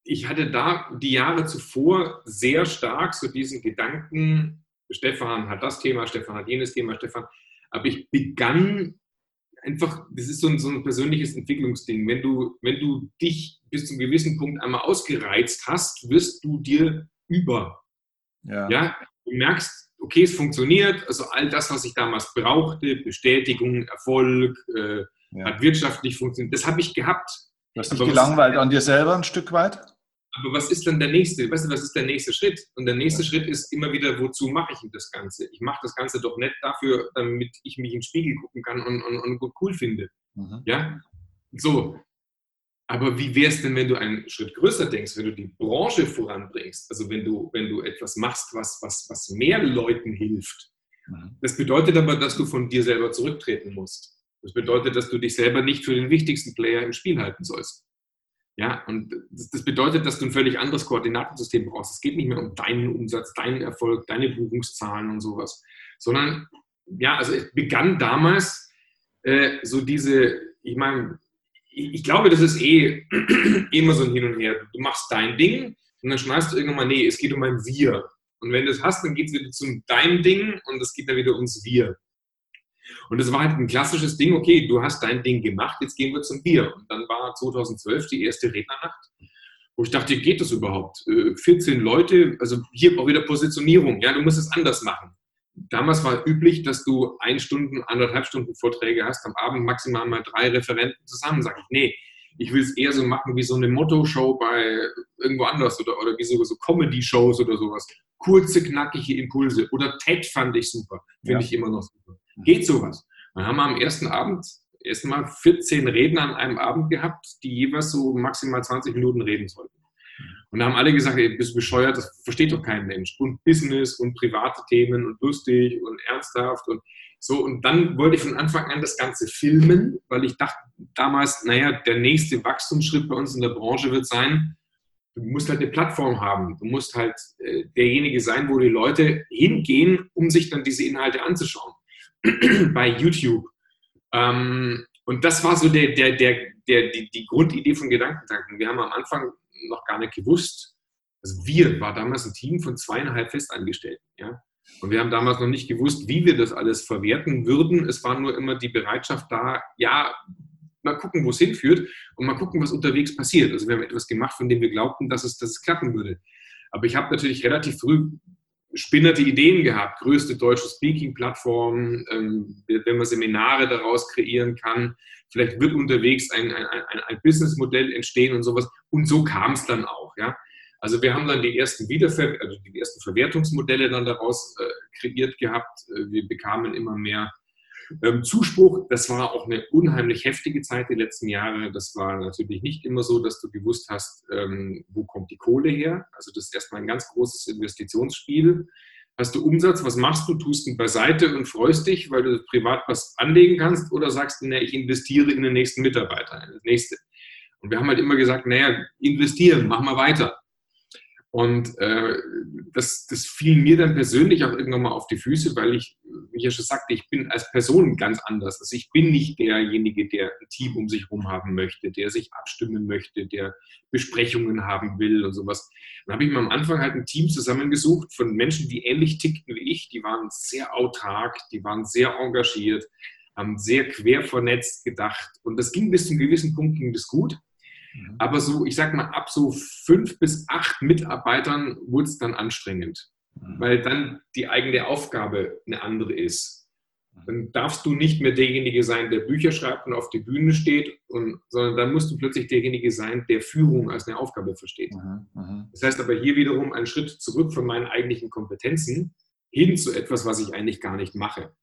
ich hatte da die Jahre zuvor sehr stark so diesen Gedanken, Stefan hat das Thema, Stefan hat jenes Thema, Stefan, aber ich begann einfach, das ist so ein, so ein persönliches Entwicklungsding. Wenn du, wenn du dich bis zum gewissen Punkt einmal ausgereizt hast, wirst du dir über. Ja. ja. Du merkst, okay, es funktioniert, also all das, was ich damals brauchte, Bestätigung, Erfolg, äh, ja. hat wirtschaftlich funktioniert, das habe ich gehabt. Du hast dich gelangweilt an dir selber ein Stück weit? Aber was ist dann der nächste? Weißt du, was ist der nächste Schritt? Und der nächste ja. Schritt ist immer wieder, wozu mache ich das Ganze? Ich mache das Ganze doch nicht dafür, damit ich mich in den Spiegel gucken kann und, und, und gut cool finde. Mhm. Ja? So. Aber wie wäre es denn, wenn du einen Schritt größer denkst, wenn du die Branche voranbringst? Also wenn du, wenn du etwas machst, was, was, was mehr Leuten hilft. Mhm. Das bedeutet aber, dass du von dir selber zurücktreten musst. Das bedeutet, dass du dich selber nicht für den wichtigsten Player im Spiel halten sollst. Ja, und das bedeutet, dass du ein völlig anderes Koordinatensystem brauchst. Es geht nicht mehr um deinen Umsatz, deinen Erfolg, deine Buchungszahlen und sowas, sondern ja, also es begann damals äh, so diese, ich meine, ich, glaube, das ist eh immer so ein Hin und Her. Du machst dein Ding und dann schneidest du irgendwann mal, nee, es geht um ein Wir. Und wenn du es hast, dann geht es wieder zum dein Ding und es geht dann wieder ums Wir. Und das war halt ein klassisches Ding, okay, du hast dein Ding gemacht, jetzt gehen wir zum Bier. Und dann war 2012 die erste Rednernacht, wo ich dachte, geht das überhaupt? 14 äh, Leute, also hier auch wieder Positionierung, ja, du musst es anders machen. Damals war üblich, dass du ein Stunden, anderthalb Stunden Vorträge hast, am Abend maximal mal drei Referenten zusammen. Sag ich, nee, ich will es eher so machen wie so eine Motto-Show bei irgendwo anders oder, oder wie so, so Comedy-Shows oder sowas. Kurze, knackige Impulse. Oder TED fand ich super. Finde ja. ich immer noch super. Geht sowas. Dann haben wir am ersten Abend erstmal 14 Redner an einem Abend gehabt, die jeweils so maximal 20 Minuten reden sollten. Und da haben alle gesagt, ey, bist bescheuert, das versteht doch kein Mensch. Und Business und private Themen und lustig und ernsthaft und so. Und dann wollte ich von Anfang an das Ganze filmen, weil ich dachte damals, naja, der nächste Wachstumsschritt bei uns in der Branche wird sein, du musst halt eine Plattform haben. Du musst halt äh, derjenige sein, wo die Leute hingehen, um sich dann diese Inhalte anzuschauen. bei YouTube. Ähm, und das war so der, der, der, der, die, die Grundidee von Gedankentanken. Wir haben am Anfang noch gar nicht gewusst, also wir war damals ein Team von zweieinhalb Festangestellten. Ja? Und wir haben damals noch nicht gewusst, wie wir das alles verwerten würden. Es war nur immer die Bereitschaft da, ja, mal gucken, wo es hinführt und mal gucken, was unterwegs passiert. Also wir haben etwas gemacht, von dem wir glaubten, dass es, dass es klappen würde. Aber ich habe natürlich relativ früh spinnerte Ideen gehabt, größte deutsche Speaking-Plattform, ähm, wenn man Seminare daraus kreieren kann, vielleicht wird unterwegs ein, ein, ein, ein Businessmodell entstehen und sowas. Und so kam es dann auch. Ja? Also wir haben dann die ersten, Wiederver also die ersten Verwertungsmodelle dann daraus äh, kreiert gehabt. Äh, wir bekamen immer mehr ähm, Zuspruch, das war auch eine unheimlich heftige Zeit die letzten Jahre. Das war natürlich nicht immer so, dass du gewusst hast, ähm, wo kommt die Kohle her. Also das ist erstmal ein ganz großes Investitionsspiel. Hast du Umsatz, was machst du? Tust ihn beiseite und freust dich, weil du privat was anlegen kannst oder sagst, ne, ich investiere in den nächsten Mitarbeiter, in das nächste. Und wir haben halt immer gesagt, naja, investieren, mach mal weiter. Und äh, das, das fiel mir dann persönlich auch irgendwann mal auf die Füße, weil ich, wie ich ja schon sagte, ich bin als Person ganz anders. Also ich bin nicht derjenige, der ein Team um sich herum haben möchte, der sich abstimmen möchte, der Besprechungen haben will und sowas. Dann habe ich mir am Anfang halt ein Team zusammengesucht von Menschen, die ähnlich tickten wie ich. Die waren sehr autark, die waren sehr engagiert, haben sehr quer vernetzt gedacht. Und das ging bis zu einem gewissen Punkt ging das gut. Mhm. Aber so, ich sag mal, ab so fünf bis acht Mitarbeitern wurde es dann anstrengend, mhm. weil dann die eigene Aufgabe eine andere ist. Mhm. Dann darfst du nicht mehr derjenige sein, der Bücher schreibt und auf die Bühne steht, und, sondern dann musst du plötzlich derjenige sein, der Führung als eine Aufgabe versteht. Mhm. Das heißt aber hier wiederum einen Schritt zurück von meinen eigentlichen Kompetenzen hin zu etwas, was ich eigentlich gar nicht mache.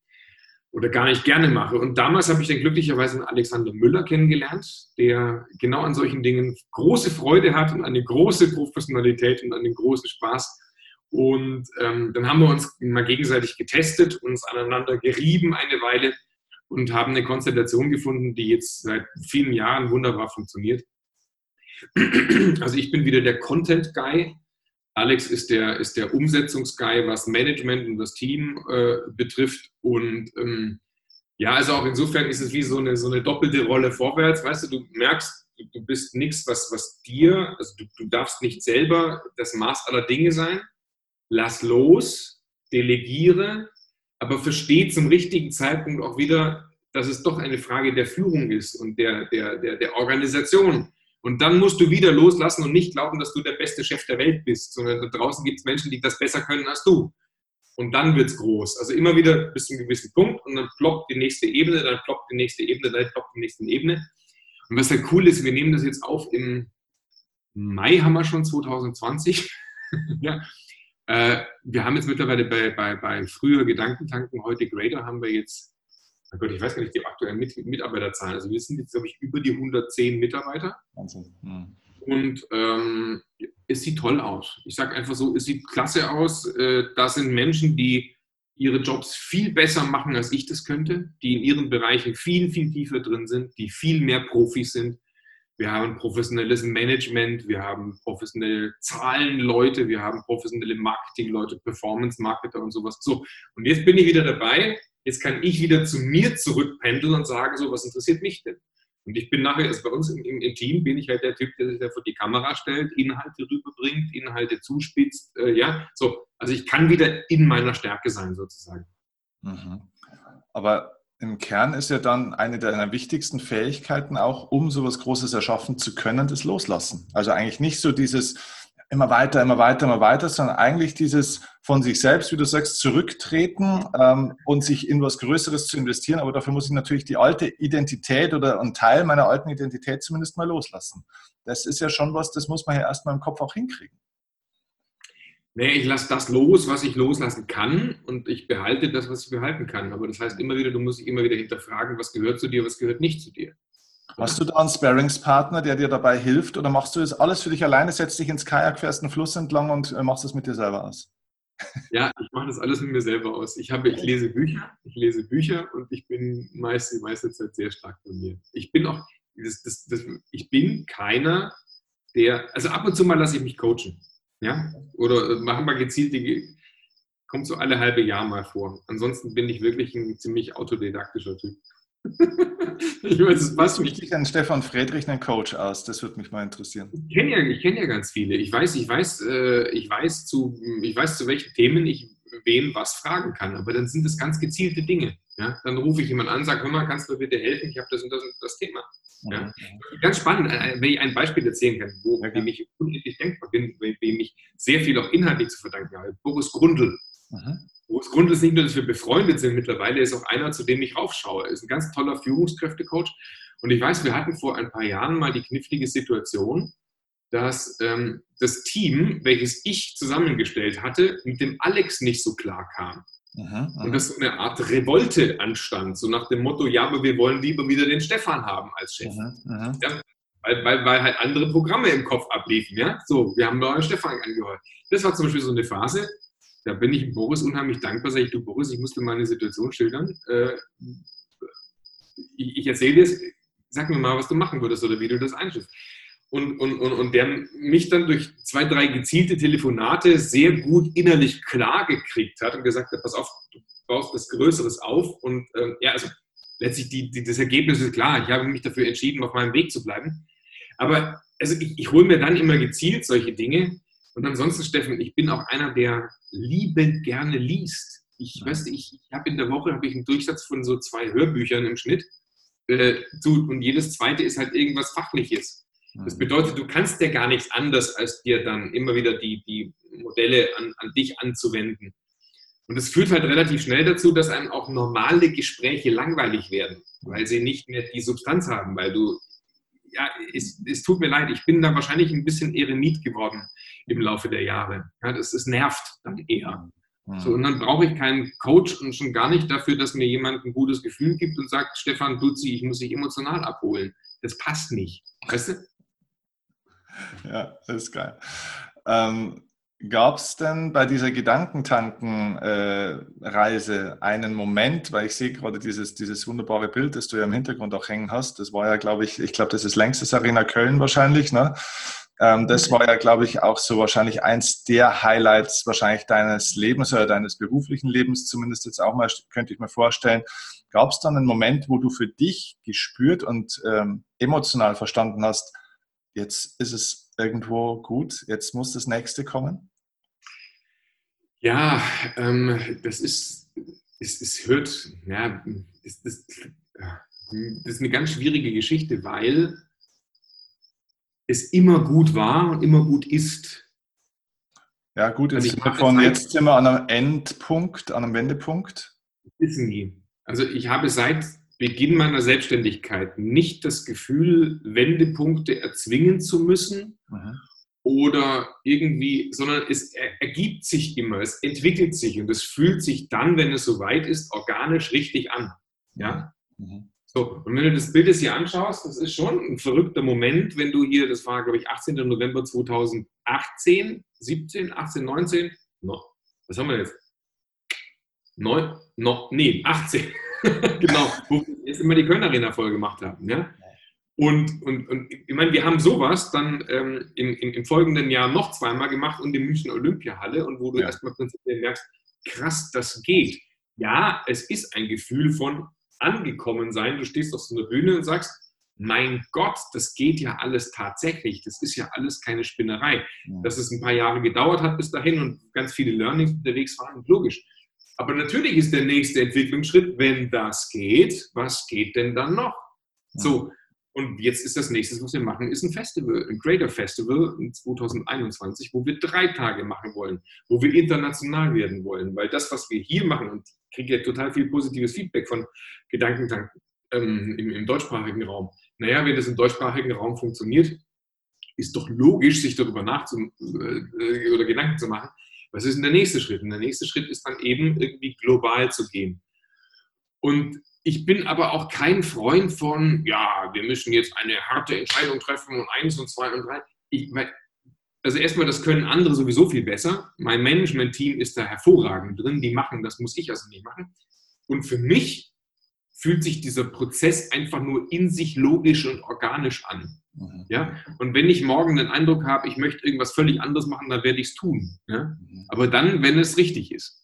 Oder gar nicht gerne mache. Und damals habe ich dann glücklicherweise Alexander Müller kennengelernt, der genau an solchen Dingen große Freude hat und eine große Professionalität und einen großen Spaß. Und ähm, dann haben wir uns mal gegenseitig getestet, uns aneinander gerieben eine Weile und haben eine Konstellation gefunden, die jetzt seit vielen Jahren wunderbar funktioniert. Also ich bin wieder der Content Guy. Alex ist der, ist der Umsetzungsguy, was Management und das Team äh, betrifft. Und ähm, ja, also auch insofern ist es wie so eine, so eine doppelte Rolle vorwärts. Weißt du, du merkst, du, bist nichts, was, was dir, also du, du darfst nicht selber das Maß aller Dinge sein. Lass los, delegiere, aber verstehe zum richtigen Zeitpunkt auch wieder, dass es doch eine Frage der Führung ist und der, der, der, der Organisation. Und dann musst du wieder loslassen und nicht glauben, dass du der beste Chef der Welt bist, sondern da draußen gibt es Menschen, die das besser können als du. Und dann wird es groß. Also immer wieder bis zu einem gewissen Punkt und dann ploppt die nächste Ebene, dann ploppt die nächste Ebene, dann ploppt die nächste Ebene. Und was halt cool ist, wir nehmen das jetzt auf im Mai haben wir schon 2020. ja. Äh, wir haben jetzt mittlerweile bei, bei, bei früher Gedankentanken, heute Grader, haben wir jetzt mein Gott, ich weiß gar nicht die aktuellen Mitarbeiterzahlen. Also wir sind jetzt, glaube ich, über die 110 Mitarbeiter. Wahnsinn. Hm. Und ähm, es sieht toll aus. Ich sage einfach so, es sieht klasse aus. Äh, da sind Menschen, die ihre Jobs viel besser machen, als ich das könnte, die in ihren Bereichen viel, viel tiefer drin sind, die viel mehr Profis sind. Wir haben professionelles Management, wir haben professionelle Zahlenleute, wir haben professionelle Marketingleute, Performance-Marketer und sowas. So, und jetzt bin ich wieder dabei, Jetzt kann ich wieder zu mir zurückpendeln und sagen, so, was interessiert mich denn? Und ich bin nachher, also bei uns im, im, Team bin ich halt der Typ, der sich da vor die Kamera stellt, Inhalte rüberbringt, Inhalte zuspitzt, äh, ja, so. Also ich kann wieder in meiner Stärke sein, sozusagen. Mhm. Aber im Kern ist ja dann eine deiner wichtigsten Fähigkeiten auch, um sowas Großes erschaffen zu können, das Loslassen. Also eigentlich nicht so dieses, immer weiter, immer weiter, immer weiter, sondern eigentlich dieses von sich selbst, wie du sagst, zurücktreten ähm, und sich in was Größeres zu investieren. Aber dafür muss ich natürlich die alte Identität oder einen Teil meiner alten Identität zumindest mal loslassen. Das ist ja schon was, das muss man ja erstmal im Kopf auch hinkriegen. Nee, ich lasse das los, was ich loslassen kann und ich behalte das, was ich behalten kann. Aber das heißt immer wieder, du musst dich immer wieder hinterfragen, was gehört zu dir, was gehört nicht zu dir. Hast du da einen Sparingspartner, der dir dabei hilft oder machst du das alles für dich alleine, setzt dich ins Kajak, fährst einen Fluss entlang und äh, machst es mit dir selber aus? Ja, ich mache das alles mit mir selber aus. Ich, habe, ich lese Bücher, ich lese Bücher und ich bin meist, die meiste Zeit sehr stark bei mir. Ich bin auch, das, das, das, ich bin keiner, der, also ab und zu mal lasse ich mich coachen. Ja? Oder machen mal gezielte, kommt so alle halbe Jahr mal vor. Ansonsten bin ich wirklich ein ziemlich autodidaktischer Typ. Ich weiß, passt mich. Wie an Stefan Friedrich einen Coach aus? Das würde mich mal interessieren. Ich kenne ja, kenn ja ganz viele. Ich weiß, ich, weiß, äh, ich, weiß zu, ich weiß, zu welchen Themen ich wen was fragen kann. Aber dann sind es ganz gezielte Dinge. Ja? Dann rufe ich jemanden an, sage, hör mal, kannst du mir bitte helfen? Ich habe das und das und das Thema. Ja? Mhm. Ganz spannend, äh, wenn ich ein Beispiel erzählen kann, wo ja, dem ich unendlich denkbar bin, wem ich sehr viel auch inhaltlich zu verdanken habe. Boris Grundl. Mhm. Boris Grund ist nicht nur, dass wir befreundet sind mittlerweile, er ist auch einer, zu dem ich raufschaue. Er ist ein ganz toller Führungskräftecoach. Und ich weiß, wir hatten vor ein paar Jahren mal die knifflige Situation, dass ähm, das Team, welches ich zusammengestellt hatte, mit dem Alex nicht so klar kam. Aha, aha. Und dass so eine Art Revolte anstand, so nach dem Motto, ja, aber wir wollen lieber wieder den Stefan haben als Chef. Aha, ja, weil, weil, weil halt andere Programme im Kopf abliefen. Ja? So, wir haben neuen Stefan angehört. Das war zum Beispiel so eine Phase, da bin ich Boris unheimlich dankbar. Sag ich, du Boris, ich musste mal eine Situation schildern. Äh, ich, ich erzähle dir sag mir mal, was du machen würdest oder wie du das einschätzt. Und, und, und, und der mich dann durch zwei, drei gezielte Telefonate sehr gut innerlich klar gekriegt hat und gesagt hat, pass auf, du baust was Größeres auf. Und ähm, ja, also letztlich die, die, das Ergebnis ist klar. Ich habe mich dafür entschieden, auf meinem Weg zu bleiben. Aber also ich, ich hole mir dann immer gezielt solche Dinge, und ansonsten, Steffen, ich bin auch einer, der liebend gerne liest. Ich weiß, ich, ich habe in der Woche habe ich einen Durchsatz von so zwei Hörbüchern im Schnitt. Äh, und jedes zweite ist halt irgendwas Fachliches. Das bedeutet, du kannst ja gar nichts anderes, als dir dann immer wieder die, die Modelle an, an dich anzuwenden. Und das führt halt relativ schnell dazu, dass einem auch normale Gespräche langweilig werden, weil sie nicht mehr die Substanz haben, weil du, ja, es, es tut mir leid, ich bin da wahrscheinlich ein bisschen Eremit geworden im Laufe der Jahre. Ja, das, das nervt dann eher. So, und dann brauche ich keinen Coach und schon gar nicht dafür, dass mir jemand ein gutes Gefühl gibt und sagt, Stefan Dutzi, ich muss dich emotional abholen. Das passt nicht. Weißt du? Ja, das ist geil. Ähm, Gab es denn bei dieser Gedankentanken-Reise äh, einen Moment, weil ich sehe gerade dieses, dieses wunderbare Bild, das du ja im Hintergrund auch hängen hast, das war ja, glaube ich, ich glaube, das ist längstes Arena Köln wahrscheinlich, ne? Ähm, das war ja, glaube ich, auch so wahrscheinlich eins der Highlights wahrscheinlich deines Lebens oder deines beruflichen Lebens, zumindest jetzt auch mal, könnte ich mir vorstellen. Gab es dann einen Moment, wo du für dich gespürt und ähm, emotional verstanden hast, jetzt ist es irgendwo gut, jetzt muss das nächste kommen? Ja, ähm, das ist, es, es hört, ja, es, das, das ist eine ganz schwierige Geschichte, weil es immer gut war und immer gut ist. Ja, gut, jetzt, also von, jetzt sind wir an einem Endpunkt, an einem Wendepunkt. Wissen nie. Also ich habe seit Beginn meiner Selbstständigkeit nicht das Gefühl, Wendepunkte erzwingen zu müssen mhm. oder irgendwie, sondern es ergibt sich immer, es entwickelt sich und es fühlt sich dann, wenn es soweit ist, organisch richtig an. Ja? Mhm. So, und wenn du das Bild jetzt hier anschaust, das ist schon ein verrückter Moment, wenn du hier, das war, glaube ich, 18. November 2018, 17, 18, 19, no, was haben wir jetzt? Neun, no, nee, 18. genau, wo wir jetzt immer die Köln Arena voll gemacht haben. Ja? Und, und, und ich meine, wir haben sowas dann ähm, im, im, im, folgenden Jahr noch zweimal gemacht und in München Olympiahalle und wo du ja. erstmal prinzipiell merkst, krass, das geht. Ja, es ist ein Gefühl von angekommen sein. Du stehst auf so einer Bühne und sagst, mein Gott, das geht ja alles tatsächlich. Das ist ja alles keine Spinnerei. Dass es ein paar Jahre gedauert hat bis dahin und ganz viele Learnings unterwegs waren, logisch. Aber natürlich ist der nächste Entwicklungsschritt, wenn das geht, was geht denn dann noch? So, und jetzt ist das nächste, was wir machen, ist ein Festival, ein Greater Festival 2021, wo wir drei Tage machen wollen, wo wir international werden wollen. Weil das, was wir hier machen, und ich kriege ja total viel positives Feedback von Gedankentanken ähm, im, im deutschsprachigen Raum. Naja, wenn das im deutschsprachigen Raum funktioniert, ist doch logisch, sich darüber nachzu äh, oder Gedanken zu machen, was ist denn der nächste Schritt? Und der nächste Schritt ist dann eben irgendwie global zu gehen. Und ich bin aber auch kein Freund von, ja, wir müssen jetzt eine harte Entscheidung treffen und eins und zwei und drei. Ich, also erstmal, das können andere sowieso viel besser. Mein Management-Team ist da hervorragend drin. Die machen, das muss ich also nicht machen. Und für mich fühlt sich dieser Prozess einfach nur in sich logisch und organisch an. Mhm. Ja? Und wenn ich morgen den Eindruck habe, ich möchte irgendwas völlig anderes machen, dann werde ich es tun. Ja? Mhm. Aber dann, wenn es richtig ist.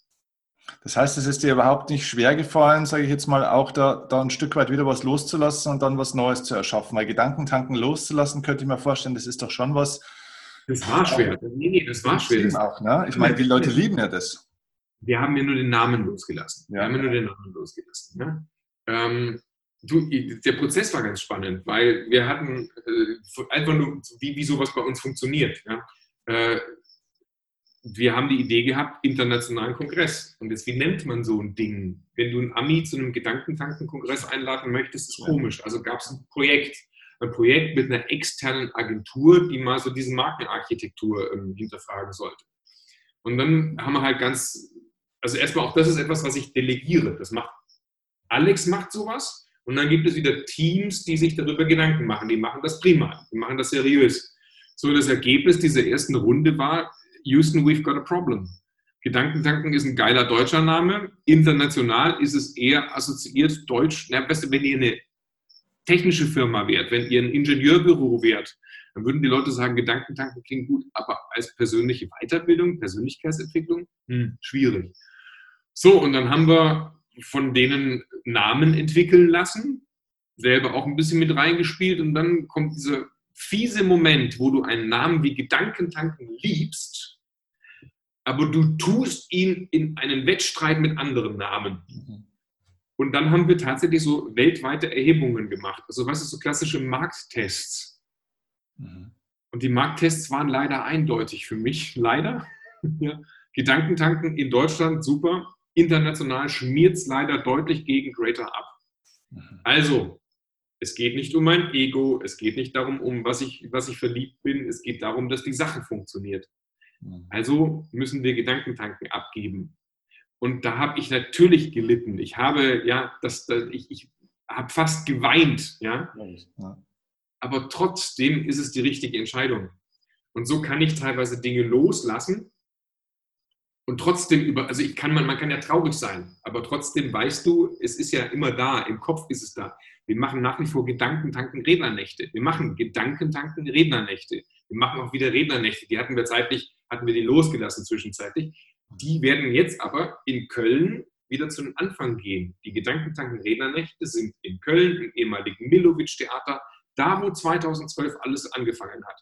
Das heißt, es ist dir überhaupt nicht schwer gefallen, sage ich jetzt mal, auch da, da ein Stück weit wieder was loszulassen und dann was Neues zu erschaffen. Weil Gedankentanken loszulassen, könnte ich mir vorstellen, das ist doch schon was. Das war schwer. Nee, nee, das war schwer. Auch, ne? Ich meine, die Leute lieben ja das. Wir haben ja nur den Namen losgelassen. Wir haben ja nur den Namen losgelassen. Ne? Ähm, Du, der Prozess war ganz spannend, weil wir hatten äh, einfach nur, wie, wie sowas bei uns funktioniert. Ja? Äh, wir haben die Idee gehabt, internationalen Kongress. Und jetzt, wie nennt man so ein Ding? Wenn du einen Ami zu einem Gedankentanken-Kongress einladen möchtest, ist komisch. Also gab es ein Projekt, ein Projekt mit einer externen Agentur, die mal so diese Markenarchitektur ähm, hinterfragen sollte. Und dann haben wir halt ganz, also erstmal auch das ist etwas, was ich delegiere. Das macht Alex macht sowas und dann gibt es wieder Teams, die sich darüber Gedanken machen. Die machen das prima, die machen das seriös. So, das Ergebnis dieser ersten Runde war, Houston, we've got a problem. Gedankentanken ist ein geiler deutscher Name. International ist es eher assoziiert deutsch. Na, weißt wenn ihr eine technische Firma wärt, wenn ihr ein Ingenieurbüro wärt, dann würden die Leute sagen, Gedankentanken klingt gut, aber als persönliche Weiterbildung, Persönlichkeitsentwicklung, hm, schwierig. So, und dann haben wir von denen Namen entwickeln lassen, selber auch ein bisschen mit reingespielt und dann kommt dieser fiese Moment, wo du einen Namen wie Gedankentanken liebst, aber du tust ihn in einen Wettstreit mit anderen Namen. Mhm. Und dann haben wir tatsächlich so weltweite Erhebungen gemacht. Also was ist so klassische Markttests? Mhm. Und die Markttests waren leider eindeutig für mich, leider. ja. Gedankentanken in Deutschland super, International schmiert es leider deutlich gegen Greater ab. Mhm. Also, es geht nicht um mein Ego, es geht nicht darum, um was ich, was ich verliebt bin, es geht darum, dass die Sache funktioniert. Mhm. Also müssen wir Gedankentanken abgeben. Und da habe ich natürlich gelitten. Ich habe, ja, das, das ich, ich habe fast geweint, ja. ja. Aber trotzdem ist es die richtige Entscheidung. Und so kann ich teilweise Dinge loslassen und trotzdem über, also ich kann, man, man kann ja traurig sein, aber trotzdem weißt du, es ist ja immer da, im Kopf ist es da. Wir machen nach wie vor Gedankentanken Rednernächte. Wir machen Gedankentanken Rednernächte. Wir machen auch wieder Rednernächte. Die hatten wir zeitlich, hatten wir die losgelassen zwischenzeitlich. Die werden jetzt aber in Köln wieder zu den Anfang gehen. Die Gedankentanken Rednernächte sind in Köln, im ehemaligen Milovic-Theater, da wo 2012 alles angefangen hat.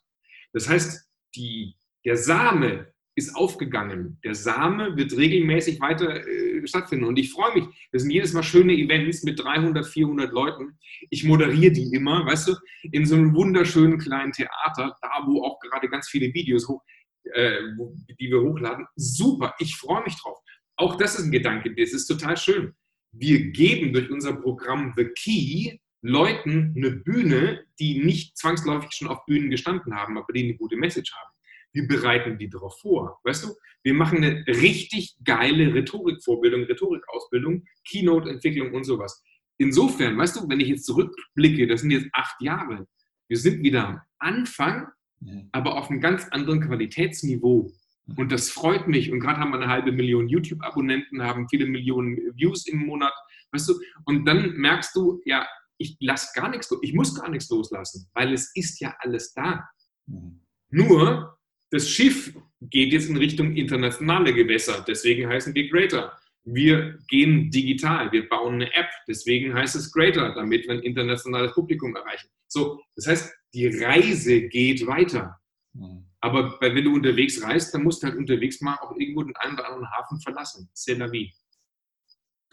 Das heißt, die, der Same ist aufgegangen. Der Same wird regelmäßig weiter äh, stattfinden. Und ich freue mich. Das sind jedes Mal schöne Events mit 300, 400 Leuten. Ich moderiere die immer, weißt du, in so einem wunderschönen kleinen Theater, da wo auch gerade ganz viele Videos hoch, äh, die wir hochladen. Super, ich freue mich drauf. Auch das ist ein Gedanke, das ist total schön. Wir geben durch unser Programm The Key Leuten eine Bühne, die nicht zwangsläufig schon auf Bühnen gestanden haben, aber die eine gute Message haben. Wir bereiten die darauf vor. Weißt du, wir machen eine richtig geile Rhetorikvorbildung, Rhetorikausbildung, Keynote-Entwicklung und sowas. Insofern, weißt du, wenn ich jetzt zurückblicke, das sind jetzt acht Jahre, wir sind wieder am Anfang, aber auf einem ganz anderen Qualitätsniveau. Und das freut mich. Und gerade haben wir eine halbe Million YouTube-Abonnenten, haben viele Millionen Views im Monat. Weißt du? Und dann merkst du, ja, ich lasse gar nichts, ich muss gar nichts loslassen, weil es ist ja alles da. Mhm. Nur das Schiff geht jetzt in Richtung internationale Gewässer, deswegen heißen wir Greater. Wir gehen digital, wir bauen eine App, deswegen heißt es Greater, damit wir ein internationales Publikum erreichen. So, das heißt, die Reise geht weiter. Mhm. Aber wenn du unterwegs reist, dann musst du halt unterwegs mal auch irgendwo den einen oder anderen Hafen verlassen. C'est la vie.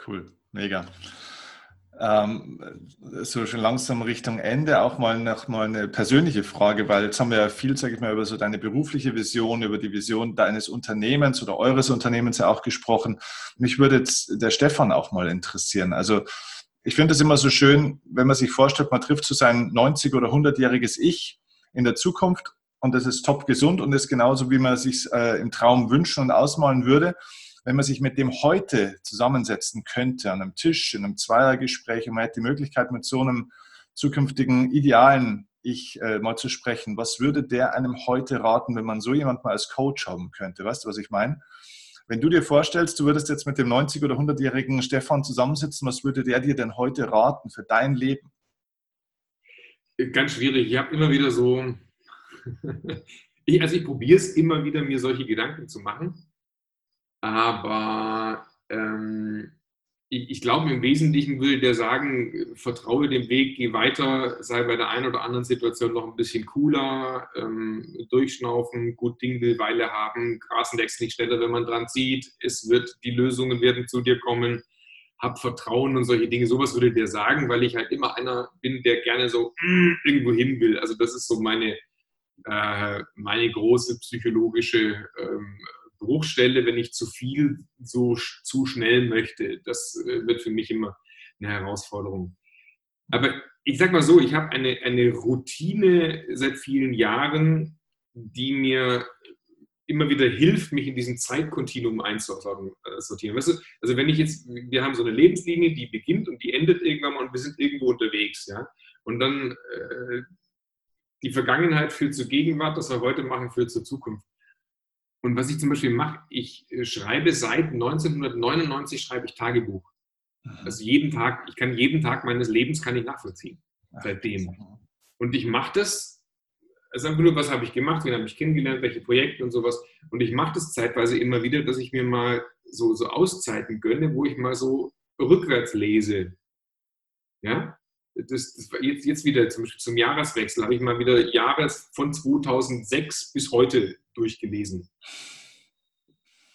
Cool, mega ähm, so schon langsam Richtung Ende auch mal noch mal eine persönliche Frage, weil jetzt haben wir ja viel, sage ich mal, über so deine berufliche Vision, über die Vision deines Unternehmens oder eures Unternehmens ja auch gesprochen. Mich würde jetzt der Stefan auch mal interessieren. Also ich finde es immer so schön, wenn man sich vorstellt, man trifft so sein 90- oder 100-jähriges Ich in der Zukunft und das ist top gesund und ist genauso, wie man sich äh, im Traum wünschen und ausmalen würde wenn man sich mit dem heute zusammensetzen könnte, an einem Tisch, in einem Zweiergespräch, und man hätte die Möglichkeit, mit so einem zukünftigen idealen Ich äh, mal zu sprechen, was würde der einem heute raten, wenn man so jemand mal als Coach haben könnte? Weißt du, was ich meine? Wenn du dir vorstellst, du würdest jetzt mit dem 90- oder 100-jährigen Stefan zusammensitzen, was würde der dir denn heute raten für dein Leben? Ganz schwierig. Ich habe immer wieder so, ich, also ich probiere es immer wieder, mir solche Gedanken zu machen. Aber ähm, ich, ich glaube, im Wesentlichen würde der sagen, vertraue dem Weg, geh weiter, sei bei der einen oder anderen Situation noch ein bisschen cooler, ähm, durchschnaufen, gut Ding will Weile haben, Gras wächst nicht schneller, wenn man dran zieht, es wird, die Lösungen werden zu dir kommen, hab Vertrauen und solche Dinge. Sowas würde der sagen, weil ich halt immer einer bin, der gerne so mm, irgendwo hin will. Also das ist so meine, äh, meine große psychologische ähm, Bruchstelle, wenn ich zu viel so zu schnell möchte. Das äh, wird für mich immer eine Herausforderung. Aber ich sage mal so, ich habe eine, eine Routine seit vielen Jahren, die mir immer wieder hilft, mich in diesem Zeitkontinuum einzusortieren. Weißt du? Also wenn ich jetzt, wir haben so eine Lebenslinie, die beginnt und die endet irgendwann mal und wir sind irgendwo unterwegs, ja. Und dann äh, die Vergangenheit führt zur Gegenwart, das wir heute machen, führt zur Zukunft. Und was ich zum Beispiel mache, ich äh, schreibe seit 1999 schreibe ich Tagebuch. Also jeden Tag, ich kann jeden Tag meines Lebens kann ich nachvollziehen. Seitdem. Und ich mache das, also einfach nur, was habe ich gemacht, wen habe ich kennengelernt, welche Projekte und sowas. Und ich mache das zeitweise immer wieder, dass ich mir mal so, so Auszeiten gönne, wo ich mal so rückwärts lese. Ja, das, das jetzt, jetzt wieder zum, zum Jahreswechsel habe ich mal wieder Jahre von 2006 bis heute durchgelesen,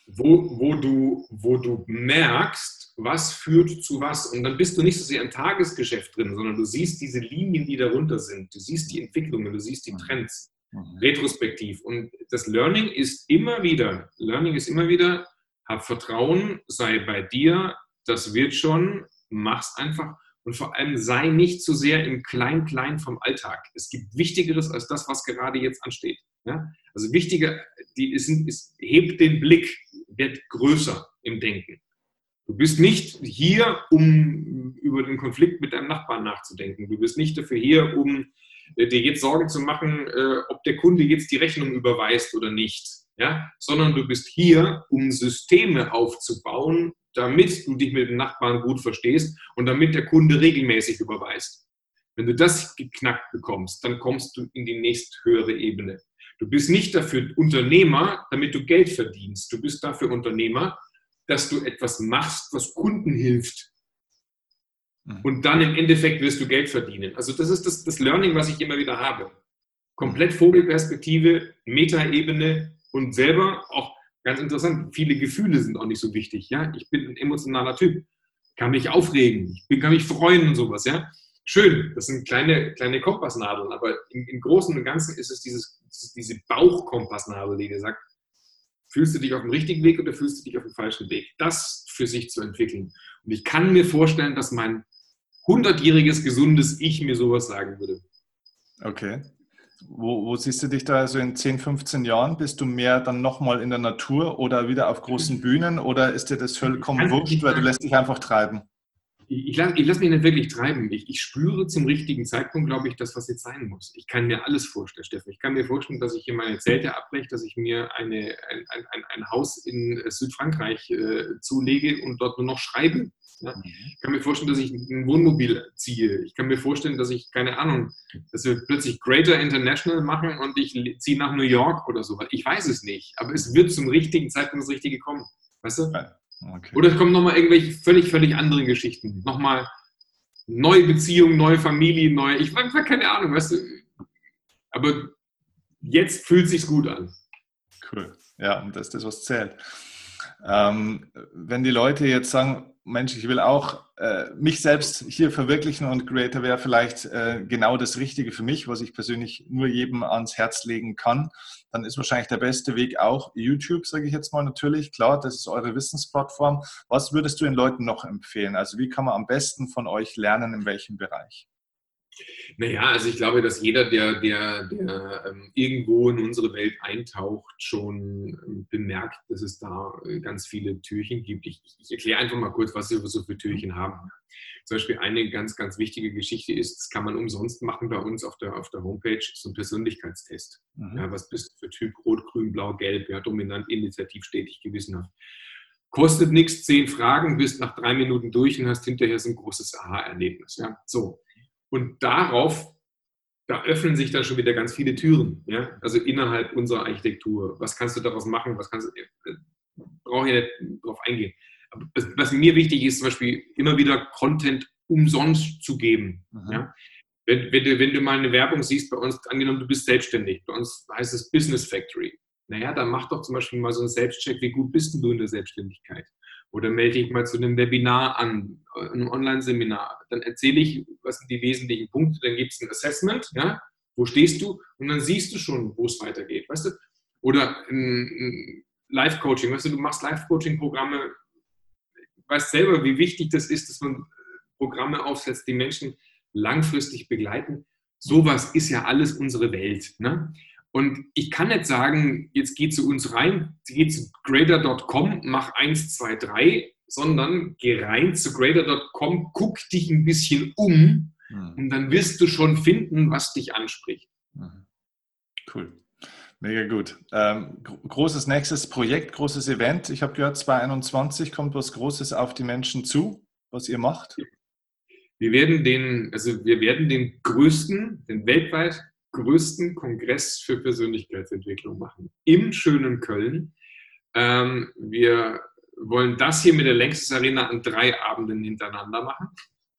wo, wo, du, wo du merkst, was führt zu was. Und dann bist du nicht so sehr im Tagesgeschäft drin, sondern du siehst diese Linien, die darunter sind. Du siehst die Entwicklungen, du siehst die mhm. Trends mhm. retrospektiv. Und das Learning ist immer wieder, Learning ist immer wieder, hab Vertrauen, sei bei dir, das wird schon, mach's einfach und vor allem sei nicht zu sehr im Klein-Klein vom Alltag. Es gibt Wichtigeres als das, was gerade jetzt ansteht. Ja? Also wichtiger, die ist, ist, hebt den Blick, wird größer im Denken. Du bist nicht hier, um über den Konflikt mit deinem Nachbarn nachzudenken. Du bist nicht dafür hier, um äh, dir jetzt Sorgen zu machen, äh, ob der Kunde jetzt die Rechnung überweist oder nicht. Ja? Sondern du bist hier, um Systeme aufzubauen, damit du dich mit dem Nachbarn gut verstehst und damit der Kunde regelmäßig überweist. Wenn du das geknackt bekommst, dann kommst du in die nächsthöhere Ebene. Du bist nicht dafür Unternehmer, damit du Geld verdienst. Du bist dafür Unternehmer, dass du etwas machst, was Kunden hilft. Mhm. Und dann im Endeffekt wirst du Geld verdienen. Also das ist das, das Learning, was ich immer wieder habe. Komplett Vogelperspektive, Metaebene und selber auch ganz interessant, viele Gefühle sind auch nicht so wichtig. Ja? Ich bin ein emotionaler Typ, kann mich aufregen, ich bin, kann mich freuen und sowas. Ja? Schön, das sind kleine, kleine Kompassnadeln, aber im, im Großen und Ganzen ist es dieses, diese Bauchkompassnadel, die dir sagt, Fühlst du dich auf dem richtigen Weg oder fühlst du dich auf dem falschen Weg? Das für sich zu entwickeln. Und ich kann mir vorstellen, dass mein 100-jähriges, gesundes Ich mir sowas sagen würde. Okay. Wo, wo, siehst du dich da so in 10, 15 Jahren? Bist du mehr dann nochmal in der Natur oder wieder auf großen Bühnen oder ist dir das vollkommen wurscht, weil du lässt dich einfach treiben? ich, ich lasse lass mich nicht wirklich treiben. Ich, ich, spüre zum richtigen Zeitpunkt, glaube ich, das, was jetzt sein muss. Ich kann mir alles vorstellen, Steffen. Ich kann mir vorstellen, dass ich hier meine Zelte abbreche, dass ich mir eine, ein, ein, ein Haus in Südfrankreich äh, zulege und dort nur noch schreibe. Ja? Mhm. Ich kann mir vorstellen, dass ich ein Wohnmobil ziehe. Ich kann mir vorstellen, dass ich, keine Ahnung, dass wir plötzlich Greater International machen und ich ziehe nach New York oder so. Ich weiß es nicht, aber es wird zum richtigen Zeitpunkt das Richtige kommen. Weißt du? Okay. Oder es kommen nochmal irgendwelche völlig, völlig andere Geschichten. Nochmal neue Beziehungen, neue Familie, neue. Ich habe keine Ahnung, weißt du. Aber jetzt fühlt es sich gut an. Cool. Ja, und das ist das, was zählt. Ähm, wenn die Leute jetzt sagen, Mensch, ich will auch äh, mich selbst hier verwirklichen und Creator wäre vielleicht äh, genau das Richtige für mich, was ich persönlich nur jedem ans Herz legen kann, dann ist wahrscheinlich der beste Weg auch YouTube, sage ich jetzt mal natürlich. Klar, das ist eure Wissensplattform. Was würdest du den Leuten noch empfehlen? Also wie kann man am besten von euch lernen, in welchem Bereich? Naja, also ich glaube, dass jeder, der, der, der ähm, irgendwo in unsere Welt eintaucht, schon ähm, bemerkt, dass es da äh, ganz viele Türchen gibt. Ich, ich erkläre einfach mal kurz, was wir so für Türchen haben. Zum Beispiel eine ganz, ganz wichtige Geschichte ist, das kann man umsonst machen bei uns auf der, auf der Homepage, so ein Persönlichkeitstest. Mhm. Ja, was bist du für Typ Rot, Grün, Blau, Gelb, ja, dominant, initiativ, stetig, gewissenhaft. Kostet nichts, zehn Fragen, bist nach drei Minuten durch und hast hinterher so ein großes Aha-Erlebnis. Ja, so. Und darauf, da öffnen sich dann schon wieder ganz viele Türen, ja? also innerhalb unserer Architektur. Was kannst du daraus machen? Was kannst du, äh, brauche ich nicht drauf eingehen. Aber was mir wichtig ist, zum Beispiel immer wieder Content umsonst zu geben. Mhm. Ja? Wenn, wenn, du, wenn du mal eine Werbung siehst bei uns, angenommen, du bist selbstständig, bei uns heißt es Business Factory. Naja, dann mach doch zum Beispiel mal so einen Selbstcheck, wie gut bist du in der Selbstständigkeit? Oder melde dich mal zu einem Webinar an, einem Online-Seminar. Dann erzähle ich, was sind die wesentlichen Punkte. Dann gibt es ein Assessment, ja, wo stehst du? Und dann siehst du schon, wo es weitergeht, weißt du? Oder ein, Live-Coaching, weißt du, du machst Live-Coaching-Programme, weißt selber, wie wichtig das ist, dass man Programme aufsetzt, die Menschen langfristig begleiten. Sowas ist ja alles unsere Welt. Ne? Und ich kann nicht sagen, jetzt geh zu uns rein, geh zu grader.com, mach 1, 2, 3, sondern geh rein zu grader.com, guck dich ein bisschen um mhm. und dann wirst du schon finden, was dich anspricht. Mhm. Cool. Mega gut. Ähm, großes nächstes Projekt, großes Event. Ich habe gehört, 2021 kommt was Großes auf die Menschen zu, was ihr macht. Wir werden den, also wir werden den größten, den weltweit größten Kongress für Persönlichkeitsentwicklung machen. Im schönen Köln. Ähm, wir wollen das hier mit der Längstes Arena an drei Abenden hintereinander machen.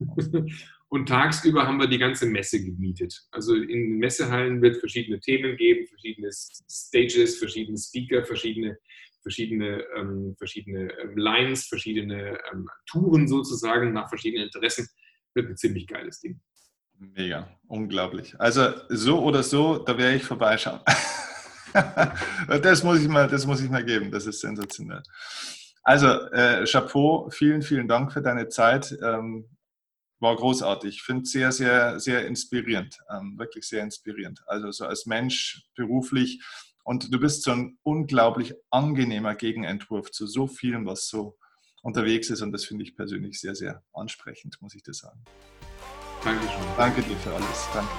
Und tagsüber haben wir die ganze Messe gemietet. Also in Messehallen wird verschiedene Themen geben, verschiedene Stages, verschiedene Speaker, verschiedene, verschiedene, ähm, verschiedene ähm, Lines, verschiedene ähm, Touren sozusagen nach verschiedenen Interessen. Wird ein ziemlich geiles Ding. Mega, unglaublich. Also so oder so, da werde ich vorbeischauen. das, muss ich mal, das muss ich mal geben, das ist sensationell. Also äh, Chapeau, vielen, vielen Dank für deine Zeit. Ähm, war großartig. Ich finde es sehr, sehr, sehr inspirierend. Ähm, wirklich sehr inspirierend. Also so als Mensch, beruflich. Und du bist so ein unglaublich angenehmer Gegenentwurf zu so vielem, was so unterwegs ist und das finde ich persönlich sehr, sehr ansprechend, muss ich dir sagen. Dankeschön. Danke dir für alles. Danke.